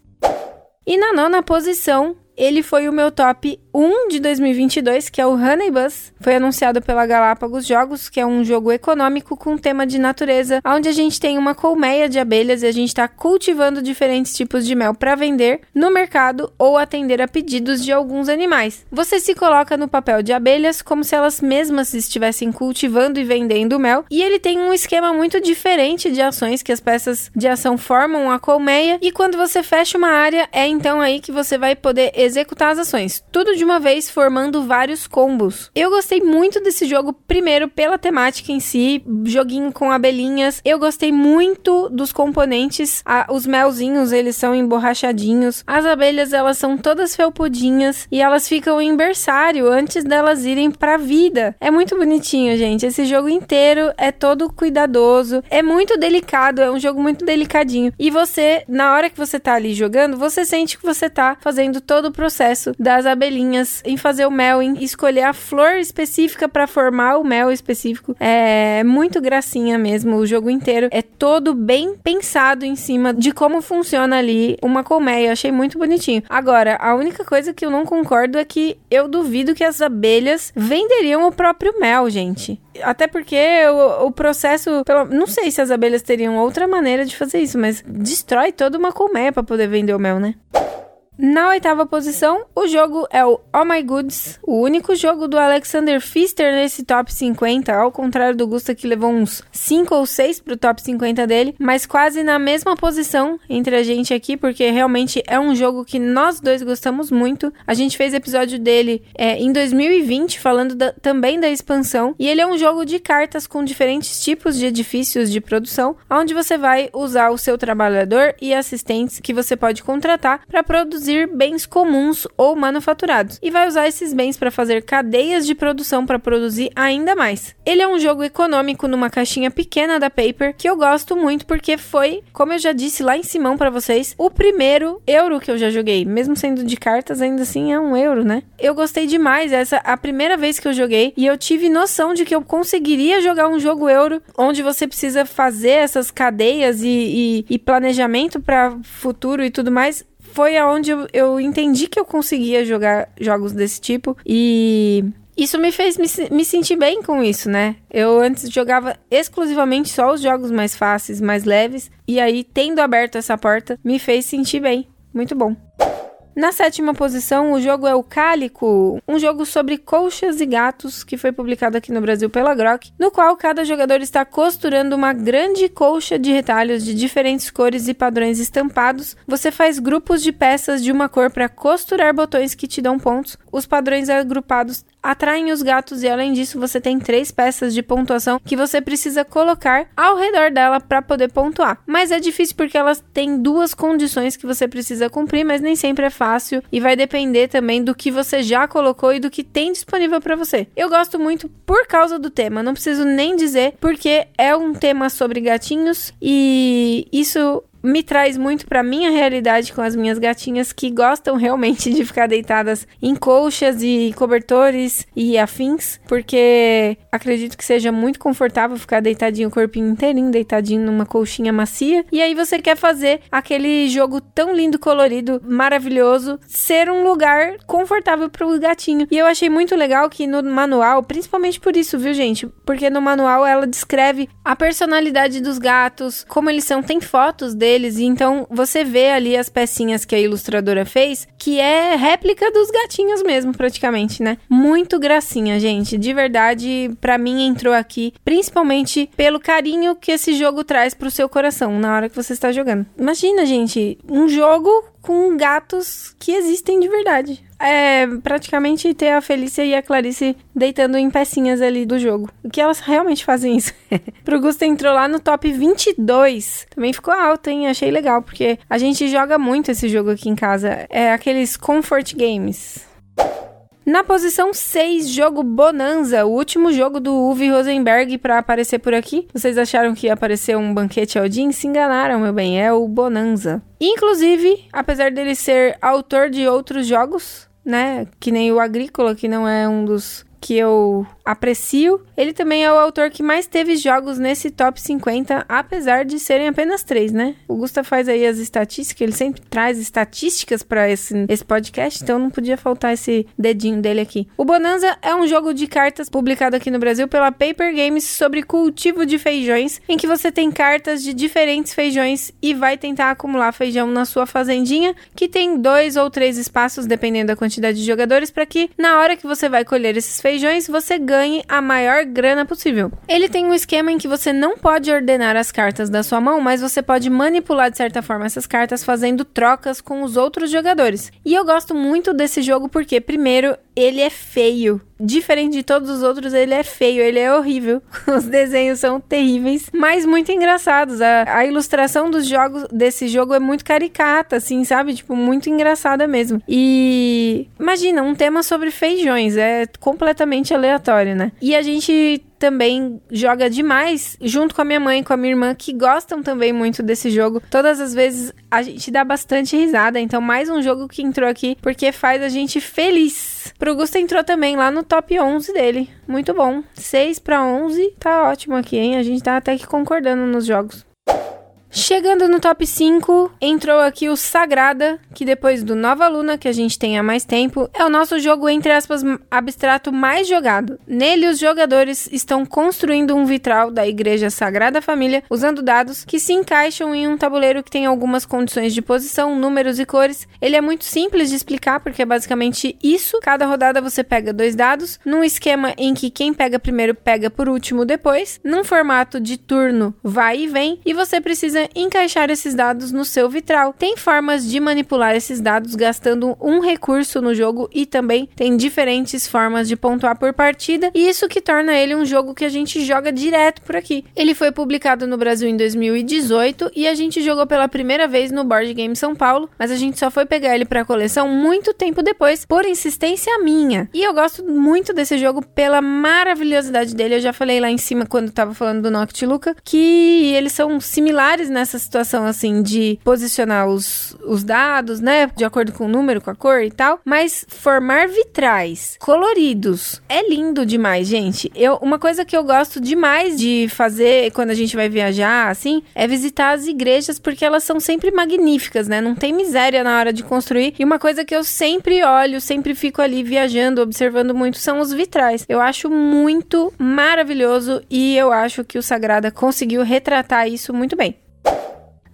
E na nona posição, ele foi o meu top 1 de 2022, que é o Honey Bus. Foi anunciado pela Galápagos Jogos, que é um jogo econômico com tema de natureza, onde a gente tem uma colmeia de abelhas e a gente está cultivando diferentes tipos de mel para vender no mercado ou atender a pedidos de alguns animais. Você se coloca no papel de abelhas como se elas mesmas estivessem cultivando e vendendo mel, e ele tem um esquema muito diferente de ações que as peças de ação formam a colmeia, e quando você fecha uma área, é então aí que você vai poder executar as ações, tudo de uma vez formando vários combos. Eu gostei muito desse jogo, primeiro pela temática em si, joguinho com abelhinhas. Eu gostei muito dos componentes, a, os melzinhos, eles são emborrachadinhos. As abelhas, elas são todas felpudinhas e elas ficam em berçário antes delas irem pra vida. É muito bonitinho, gente. Esse jogo inteiro é todo cuidadoso, é muito delicado, é um jogo muito delicadinho. E você, na hora que você tá ali jogando, você sente que você tá fazendo todo processo das abelhinhas em fazer o mel, em escolher a flor específica para formar o mel específico. É muito gracinha mesmo. O jogo inteiro é todo bem pensado em cima de como funciona ali uma colmeia. Eu achei muito bonitinho. Agora, a única coisa que eu não concordo é que eu duvido que as abelhas venderiam o próprio mel, gente. Até porque o, o processo. Pelo, não sei se as abelhas teriam outra maneira de fazer isso, mas destrói toda uma colmeia para poder vender o mel, né? Na oitava posição, o jogo é o Oh My Goods, o único jogo do Alexander Pfister nesse top 50, ao contrário do Gusta que levou uns 5 ou 6 pro top 50 dele, mas quase na mesma posição entre a gente aqui, porque realmente é um jogo que nós dois gostamos muito. A gente fez episódio dele é, em 2020, falando da, também da expansão, e ele é um jogo de cartas com diferentes tipos de edifícios de produção, onde você vai usar o seu trabalhador e assistentes que você pode contratar para produzir produzir bens comuns ou manufaturados e vai usar esses bens para fazer cadeias de produção para produzir ainda mais. Ele é um jogo econômico numa caixinha pequena da Paper que eu gosto muito porque foi, como eu já disse lá em Simão para vocês, o primeiro euro que eu já joguei, mesmo sendo de cartas, ainda assim é um euro, né? Eu gostei demais, essa a primeira vez que eu joguei e eu tive noção de que eu conseguiria jogar um jogo euro onde você precisa fazer essas cadeias e, e, e planejamento para futuro e tudo mais foi aonde eu, eu entendi que eu conseguia jogar jogos desse tipo e isso me fez me, me, sentir bem com isso, né? Eu antes jogava exclusivamente só os jogos mais fáceis, mais leves, e aí, tendo aberto essa porta, me fez sentir bem. Muito bom. Na sétima posição, o jogo é o Cálico, um jogo sobre colchas e gatos que foi publicado aqui no Brasil pela Grok, no qual cada jogador está costurando uma grande colcha de retalhos de diferentes cores e padrões estampados. Você faz grupos de peças de uma cor para costurar botões que te dão pontos. Os padrões agrupados atraem os gatos e além disso você tem três peças de pontuação que você precisa colocar ao redor dela para poder pontuar. Mas é difícil porque elas têm duas condições que você precisa cumprir, mas nem sempre é fácil e vai depender também do que você já colocou e do que tem disponível para você. Eu gosto muito por causa do tema, não preciso nem dizer porque é um tema sobre gatinhos e isso me traz muito para minha realidade com as minhas gatinhas que gostam realmente de ficar deitadas em colchas e cobertores e afins, porque acredito que seja muito confortável ficar deitadinho o corpinho inteirinho, deitadinho numa colchinha macia. E aí você quer fazer aquele jogo tão lindo, colorido, maravilhoso, ser um lugar confortável para o gatinho. E eu achei muito legal que no manual, principalmente por isso, viu, gente? Porque no manual ela descreve a personalidade dos gatos, como eles são, tem fotos deles deles. Então você vê ali as pecinhas que a ilustradora fez, que é réplica dos gatinhos mesmo, praticamente, né? Muito gracinha, gente. De verdade, para mim entrou aqui, principalmente pelo carinho que esse jogo traz pro seu coração na hora que você está jogando. Imagina, gente, um jogo com gatos que existem de verdade. É praticamente ter a Felícia e a Clarice deitando em pecinhas ali do jogo. O que elas realmente fazem isso. Pro Gusta entrou lá no top 22. Também ficou alto, hein? Achei legal, porque a gente joga muito esse jogo aqui em casa. É aqueles comfort games. Na posição 6, jogo Bonanza, o último jogo do Uwe Rosenberg para aparecer por aqui. Vocês acharam que ia aparecer um banquete Odin? Se enganaram, meu bem, é o Bonanza. Inclusive, apesar dele ser autor de outros jogos, né, que nem o Agrícola, que não é um dos que eu aprecio. Ele também é o autor que mais teve jogos nesse top 50, apesar de serem apenas três, né? O Gusta faz aí as estatísticas, ele sempre traz estatísticas para esse, esse podcast, então não podia faltar esse dedinho dele aqui. O Bonanza é um jogo de cartas publicado aqui no Brasil pela Paper Games sobre cultivo de feijões, em que você tem cartas de diferentes feijões e vai tentar acumular feijão na sua fazendinha, que tem dois ou três espaços, dependendo da quantidade de jogadores, para que na hora que você vai colher esses feijões, você ganhe ganhe a maior grana possível. Ele tem um esquema em que você não pode ordenar as cartas da sua mão, mas você pode manipular de certa forma essas cartas fazendo trocas com os outros jogadores. E eu gosto muito desse jogo porque, primeiro, ele é feio. Diferente de todos os outros, ele é feio, ele é horrível. Os desenhos são terríveis, mas muito engraçados. A, a, ilustração dos jogos desse jogo é muito caricata, assim, sabe? Tipo, muito engraçada mesmo. E imagina, um tema sobre feijões, é completamente aleatório, né? E a gente também joga demais, junto com a minha mãe e com a minha irmã, que gostam também muito desse jogo. Todas as vezes a gente dá bastante risada, então mais um jogo que entrou aqui porque faz a gente feliz. Pro Gusto entrou também lá no top 11 dele. Muito bom. 6 para 11, tá ótimo aqui, hein? A gente tá até que concordando nos jogos. Chegando no top 5, entrou aqui o Sagrada, que depois do Nova Luna, que a gente tem há mais tempo, é o nosso jogo, entre aspas, abstrato mais jogado. Nele, os jogadores estão construindo um vitral da Igreja Sagrada Família usando dados que se encaixam em um tabuleiro que tem algumas condições de posição, números e cores. Ele é muito simples de explicar, porque é basicamente isso. Cada rodada você pega dois dados, num esquema em que quem pega primeiro pega por último depois, num formato de turno vai e vem, e você precisa encaixar esses dados no seu vitral. Tem formas de manipular esses dados gastando um recurso no jogo e também tem diferentes formas de pontuar por partida, e isso que torna ele um jogo que a gente joga direto por aqui. Ele foi publicado no Brasil em 2018 e a gente jogou pela primeira vez no Board Game São Paulo, mas a gente só foi pegar ele para coleção muito tempo depois, por insistência minha. E eu gosto muito desse jogo pela maravilhosidade dele. Eu já falei lá em cima quando tava falando do Noctiluca que eles são similares nessa situação assim de posicionar os, os dados, né, de acordo com o número, com a cor e tal, mas formar vitrais coloridos é lindo demais, gente. Eu, uma coisa que eu gosto demais de fazer quando a gente vai viajar, assim, é visitar as igrejas porque elas são sempre magníficas, né? Não tem miséria na hora de construir. E uma coisa que eu sempre olho, sempre fico ali viajando, observando muito são os vitrais. Eu acho muito maravilhoso e eu acho que o Sagrada conseguiu retratar isso muito bem.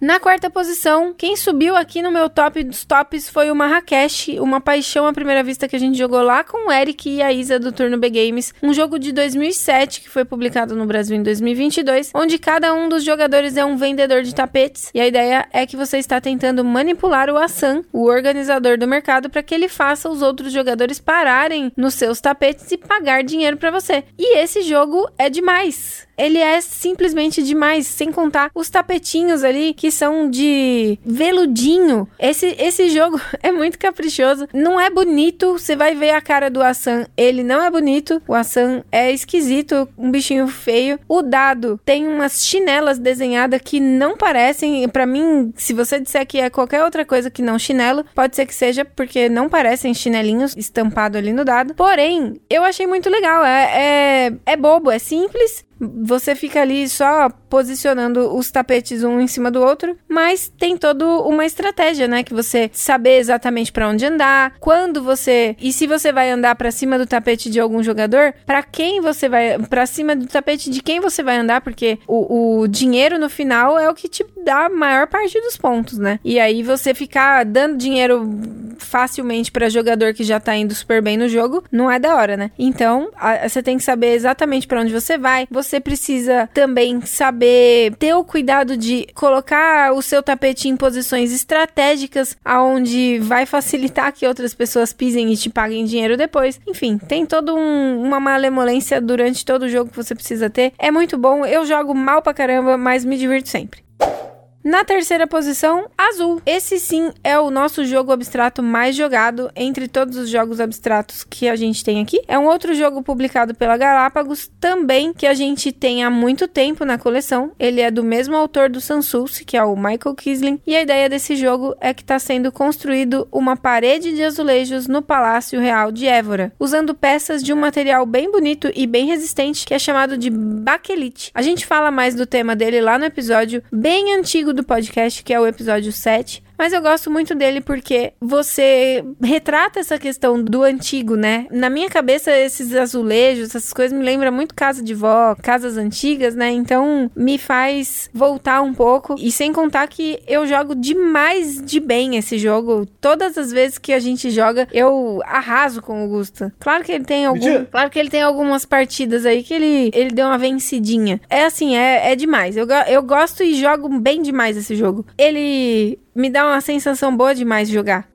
Na quarta posição, quem subiu aqui no meu top dos tops foi o Marrakech, uma paixão à primeira vista que a gente jogou lá com o Eric e a Isa do Turno B Games, um jogo de 2007 que foi publicado no Brasil em 2022, onde cada um dos jogadores é um vendedor de tapetes. E a ideia é que você está tentando manipular o Assan, o organizador do mercado, para que ele faça os outros jogadores pararem nos seus tapetes e pagar dinheiro para você. E esse jogo é demais ele é simplesmente demais, sem contar os tapetinhos ali que são de veludinho. Esse, esse jogo é muito caprichoso. Não é bonito, você vai ver a cara do Assan, ele não é bonito. O Assan é esquisito, um bichinho feio. O dado tem umas chinelas desenhadas que não parecem, para mim, se você disser que é qualquer outra coisa que não chinelo, pode ser que seja porque não parecem chinelinhos estampado ali no dado. Porém, eu achei muito legal. É, é, é bobo, é simples você fica ali só posicionando os tapetes um em cima do outro, mas tem toda uma estratégia, né? Que você saber exatamente para onde andar, quando você e se você vai andar para cima do tapete de algum jogador, para quem você vai para cima do tapete de quem você vai andar, porque o, o dinheiro no final é o que te dá a maior parte dos pontos, né? E aí você ficar dando dinheiro facilmente para jogador que já tá indo super bem no jogo, não é da hora, né? Então, você tem que saber exatamente para onde você vai. Você você precisa também saber ter o cuidado de colocar o seu tapete em posições estratégicas, aonde vai facilitar que outras pessoas pisem e te paguem dinheiro depois. Enfim, tem toda um, uma malemolência durante todo o jogo que você precisa ter. É muito bom. Eu jogo mal pra caramba, mas me divirto sempre. Na terceira posição, Azul. Esse sim é o nosso jogo abstrato mais jogado entre todos os jogos abstratos que a gente tem aqui. É um outro jogo publicado pela Galápagos, também que a gente tem há muito tempo na coleção. Ele é do mesmo autor do Sansulce, que é o Michael Kisling, e a ideia desse jogo é que está sendo construído uma parede de azulejos no Palácio Real de Évora, usando peças de um material bem bonito e bem resistente que é chamado de baquelite. A gente fala mais do tema dele lá no episódio bem antigo do podcast, que é o episódio 7, mas eu gosto muito dele porque você retrata essa questão do antigo, né? Na minha cabeça, esses azulejos, essas coisas me lembram muito casa de vó, casas antigas, né? Então me faz voltar um pouco. E sem contar que eu jogo demais de bem esse jogo. Todas as vezes que a gente joga, eu arraso com o Gusta. Claro que ele tem algum, claro que ele tem algumas partidas aí que ele, ele deu uma vencidinha. É assim, é, é demais. Eu, eu gosto e jogo bem demais esse jogo. Ele me dá uma sensação boa demais jogar.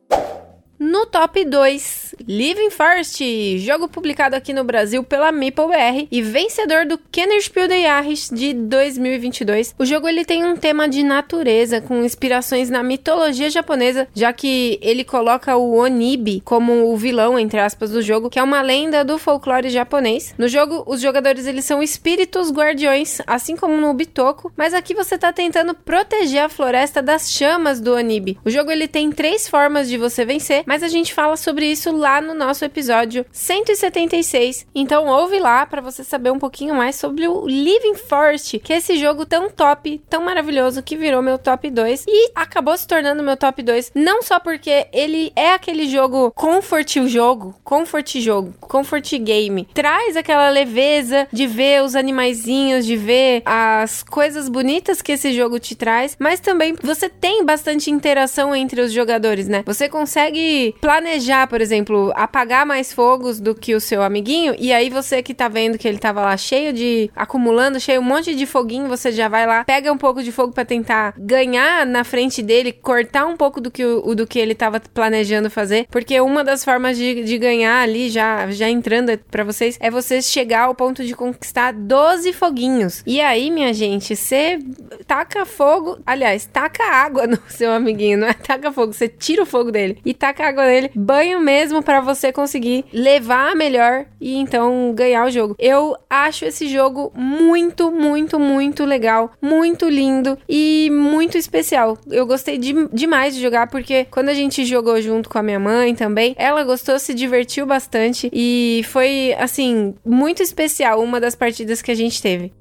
No top 2, Living Forest, jogo publicado aqui no Brasil pela MapleBR e vencedor do Kennerspiel de Jahres de 2022. O jogo ele tem um tema de natureza com inspirações na mitologia japonesa, já que ele coloca o Onibi como o vilão entre aspas do jogo, que é uma lenda do folclore japonês. No jogo, os jogadores eles são espíritos guardiões, assim como no Bitoko, mas aqui você tá tentando proteger a floresta das chamas do Onibi. O jogo ele tem três formas de você vencer, mas a gente fala sobre isso lá no nosso episódio 176. Então ouve lá para você saber um pouquinho mais sobre o Living Forest, que é esse jogo tão top, tão maravilhoso que virou meu top 2 e acabou se tornando meu top 2, não só porque ele é aquele jogo comfort jogo, comfort jogo, comfort game. Traz aquela leveza de ver os animaizinhos, de ver as coisas bonitas que esse jogo te traz, mas também você tem bastante interação entre os jogadores, né? Você consegue planejar, por exemplo, apagar mais fogos do que o seu amiguinho, e aí você que tá vendo que ele tava lá cheio de. acumulando, cheio um monte de foguinho, você já vai lá, pega um pouco de fogo para tentar ganhar na frente dele, cortar um pouco do que, o, do que ele tava planejando fazer, porque uma das formas de, de ganhar ali, já, já entrando para vocês, é você chegar ao ponto de conquistar 12 foguinhos. E aí, minha gente, você taca fogo, aliás, taca água no seu amiguinho, não é taca fogo, você tira o fogo dele e taca água nele, banho mesmo para você conseguir levar melhor e então ganhar o jogo. Eu acho esse jogo muito, muito, muito legal, muito lindo e muito especial. Eu gostei de, demais de jogar porque quando a gente jogou junto com a minha mãe também, ela gostou, se divertiu bastante e foi assim muito especial uma das partidas que a gente teve.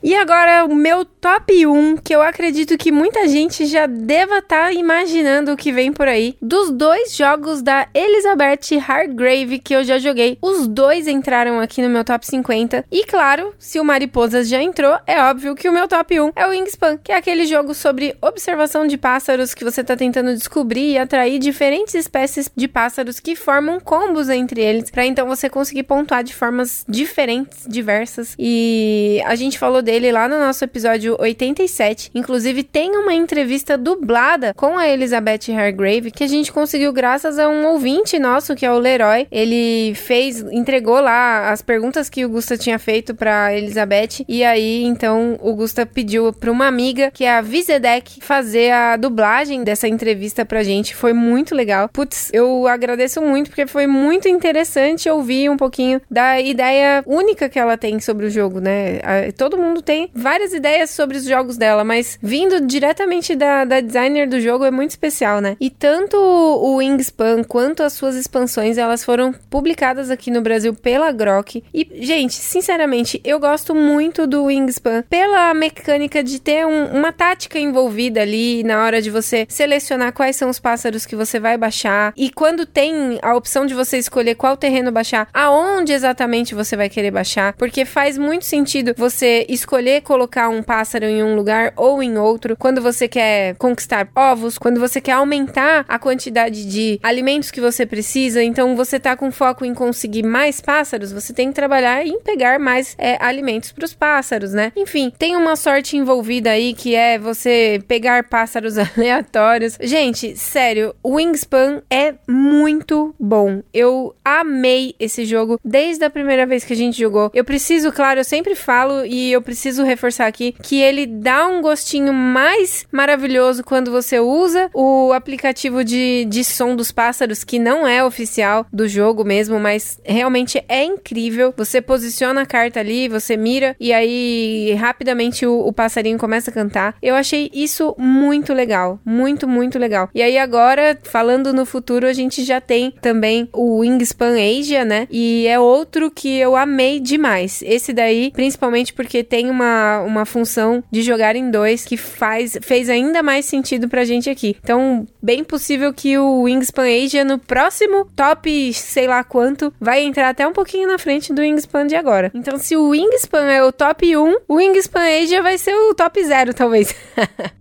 E agora o meu top 1, que eu acredito que muita gente já deva estar tá imaginando o que vem por aí, dos dois jogos da Elizabeth Hargrave que eu já joguei. Os dois entraram aqui no meu top 50. E claro, se o Mariposas já entrou, é óbvio que o meu top 1 é o Wingspan, que é aquele jogo sobre observação de pássaros que você está tentando descobrir e atrair diferentes espécies de pássaros que formam combos entre eles, para então você conseguir pontuar de formas diferentes, diversas. E a gente falou dele lá no nosso episódio 87. Inclusive, tem uma entrevista dublada com a Elizabeth Hargrave que a gente conseguiu graças a um ouvinte nosso, que é o Leroy. Ele fez, entregou lá as perguntas que o Gusta tinha feito pra Elizabeth. E aí, então, o Gusta pediu pra uma amiga, que é a Vizedek, fazer a dublagem dessa entrevista pra gente. Foi muito legal. Putz, eu agradeço muito, porque foi muito interessante ouvir um pouquinho da ideia única que ela tem sobre o jogo, né? Todo mundo mundo tem várias ideias sobre os jogos dela, mas vindo diretamente da, da designer do jogo é muito especial, né? E tanto o Wingspan quanto as suas expansões, elas foram publicadas aqui no Brasil pela Grok. E, gente, sinceramente, eu gosto muito do Wingspan pela mecânica de ter um, uma tática envolvida ali na hora de você selecionar quais são os pássaros que você vai baixar. E quando tem a opção de você escolher qual terreno baixar, aonde exatamente você vai querer baixar, porque faz muito sentido você escolher escolher colocar um pássaro em um lugar ou em outro, quando você quer conquistar ovos, quando você quer aumentar a quantidade de alimentos que você precisa, então você tá com foco em conseguir mais pássaros, você tem que trabalhar em pegar mais é, alimentos para os pássaros, né? Enfim, tem uma sorte envolvida aí que é você pegar pássaros aleatórios. Gente, sério, o Wingspan é muito bom. Eu amei esse jogo desde a primeira vez que a gente jogou. Eu preciso, claro, eu sempre falo e eu preciso reforçar aqui que ele dá um gostinho mais maravilhoso quando você usa o aplicativo de, de som dos pássaros, que não é oficial do jogo mesmo, mas realmente é incrível. Você posiciona a carta ali, você mira e aí rapidamente o, o passarinho começa a cantar. Eu achei isso muito legal, muito, muito legal. E aí agora, falando no futuro, a gente já tem também o Wingspan Asia, né? E é outro que eu amei demais. Esse daí, principalmente porque tem uma, uma função de jogar em dois que faz, fez ainda mais sentido pra gente aqui. Então, bem possível que o Wingspan Asia no próximo top, sei lá quanto, vai entrar até um pouquinho na frente do Wingspan de agora. Então, se o Wingspan é o top 1, o Wingspan Asia vai ser o top 0, talvez.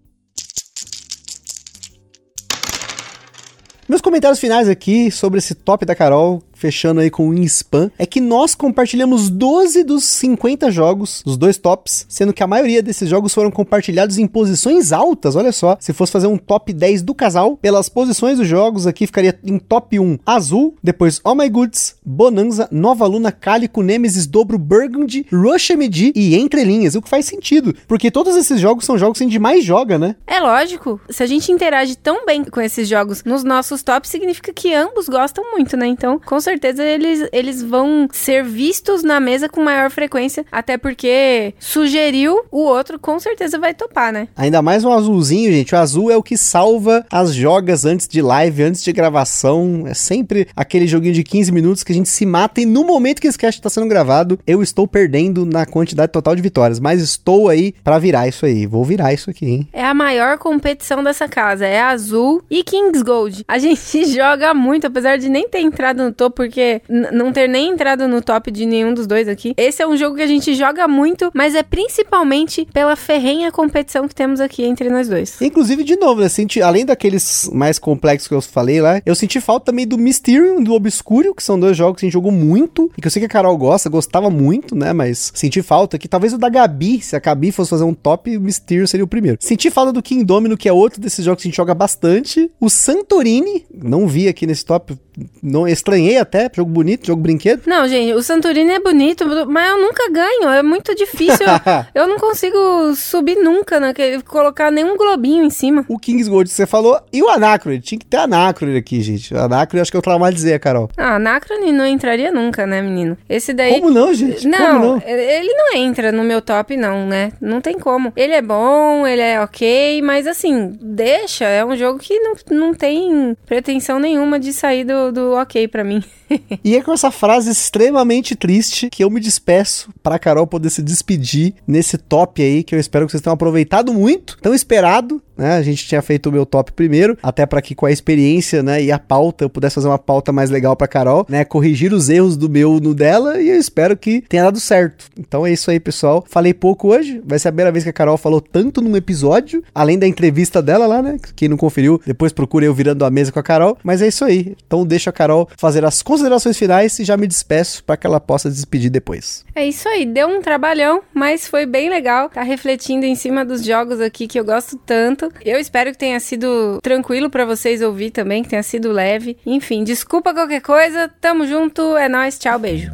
Meus comentários finais aqui sobre esse top da Carol fechando aí com o Inspan, é que nós compartilhamos 12 dos 50 jogos, os dois tops, sendo que a maioria desses jogos foram compartilhados em posições altas, olha só. Se fosse fazer um top 10 do casal, pelas posições dos jogos aqui ficaria em top 1 Azul, depois Oh My Goods, Bonanza, Nova Luna, Cálico, Nemesis, Dobro, Burgundy, Rush MD e Entre Linhas, o que faz sentido, porque todos esses jogos são jogos que a gente mais joga, né? É lógico, se a gente interage tão bem com esses jogos nos nossos tops, significa que ambos gostam muito, né? Então, com certeza eles, eles vão ser vistos na mesa com maior frequência, até porque sugeriu o outro, com certeza vai topar, né? Ainda mais um azulzinho, gente. O azul é o que salva as jogas antes de live, antes de gravação. É sempre aquele joguinho de 15 minutos que a gente se mata e no momento que esse cast tá sendo gravado, eu estou perdendo na quantidade total de vitórias, mas estou aí para virar isso aí. Vou virar isso aqui, hein? É a maior competição dessa casa, é azul e Kings Gold. A gente joga muito, apesar de nem ter entrado no topo porque não ter nem entrado no top de nenhum dos dois aqui. Esse é um jogo que a gente joga muito, mas é principalmente pela ferrenha competição que temos aqui entre nós dois. Inclusive, de novo, né, senti, além daqueles mais complexos que eu falei lá, eu senti falta também do Mysterium, do Obscuro, que são dois jogos que a gente jogou muito, e que eu sei que a Carol gosta, gostava muito, né, mas senti falta que talvez o da Gabi, se a Gabi fosse fazer um top, o Mysterium seria o primeiro. Senti falta do King Domino, que é outro desses jogos que a gente joga bastante. O Santorini, não vi aqui nesse top, não estranhei até, jogo bonito, jogo brinquedo. Não, gente, o Santorini é bonito, mas eu nunca ganho, é muito difícil. eu, eu não consigo subir nunca naquele, colocar nenhum globinho em cima. O Kings Gold você falou, e o Anacron, tinha que ter Anacron aqui, gente. O Anacron acho que eu trago dizer, Carol. Ah, Anacron não entraria nunca, né, menino? Esse daí... Como não, gente? Não, não, ele não entra no meu top, não, né? Não tem como. Ele é bom, ele é ok, mas assim, deixa, é um jogo que não, não tem pretensão nenhuma de sair do, do ok pra mim. e é com essa frase extremamente triste que eu me despeço pra Carol poder se despedir nesse top aí, que eu espero que vocês tenham aproveitado muito, tão esperado, né? A gente tinha feito o meu top primeiro, até para que com a experiência, né, e a pauta eu pudesse fazer uma pauta mais legal para Carol, né, corrigir os erros do meu no dela e eu espero que tenha dado certo. Então é isso aí, pessoal. Falei pouco hoje, vai ser a primeira vez que a Carol falou tanto num episódio, além da entrevista dela lá, né? Quem não conferiu, depois procure eu virando a mesa com a Carol, mas é isso aí. Então deixa a Carol fazer as considerações finais e já me despeço para que ela possa despedir depois. É isso aí, deu um trabalhão, mas foi bem legal. Tá refletindo em cima dos jogos aqui que eu gosto tanto. Eu espero que tenha sido tranquilo para vocês ouvir também, que tenha sido leve. Enfim, desculpa qualquer coisa, tamo junto, é nóis, tchau, beijo.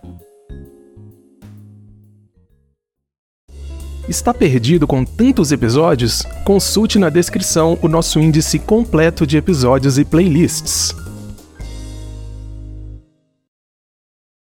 Está perdido com tantos episódios? Consulte na descrição o nosso índice completo de episódios e playlists.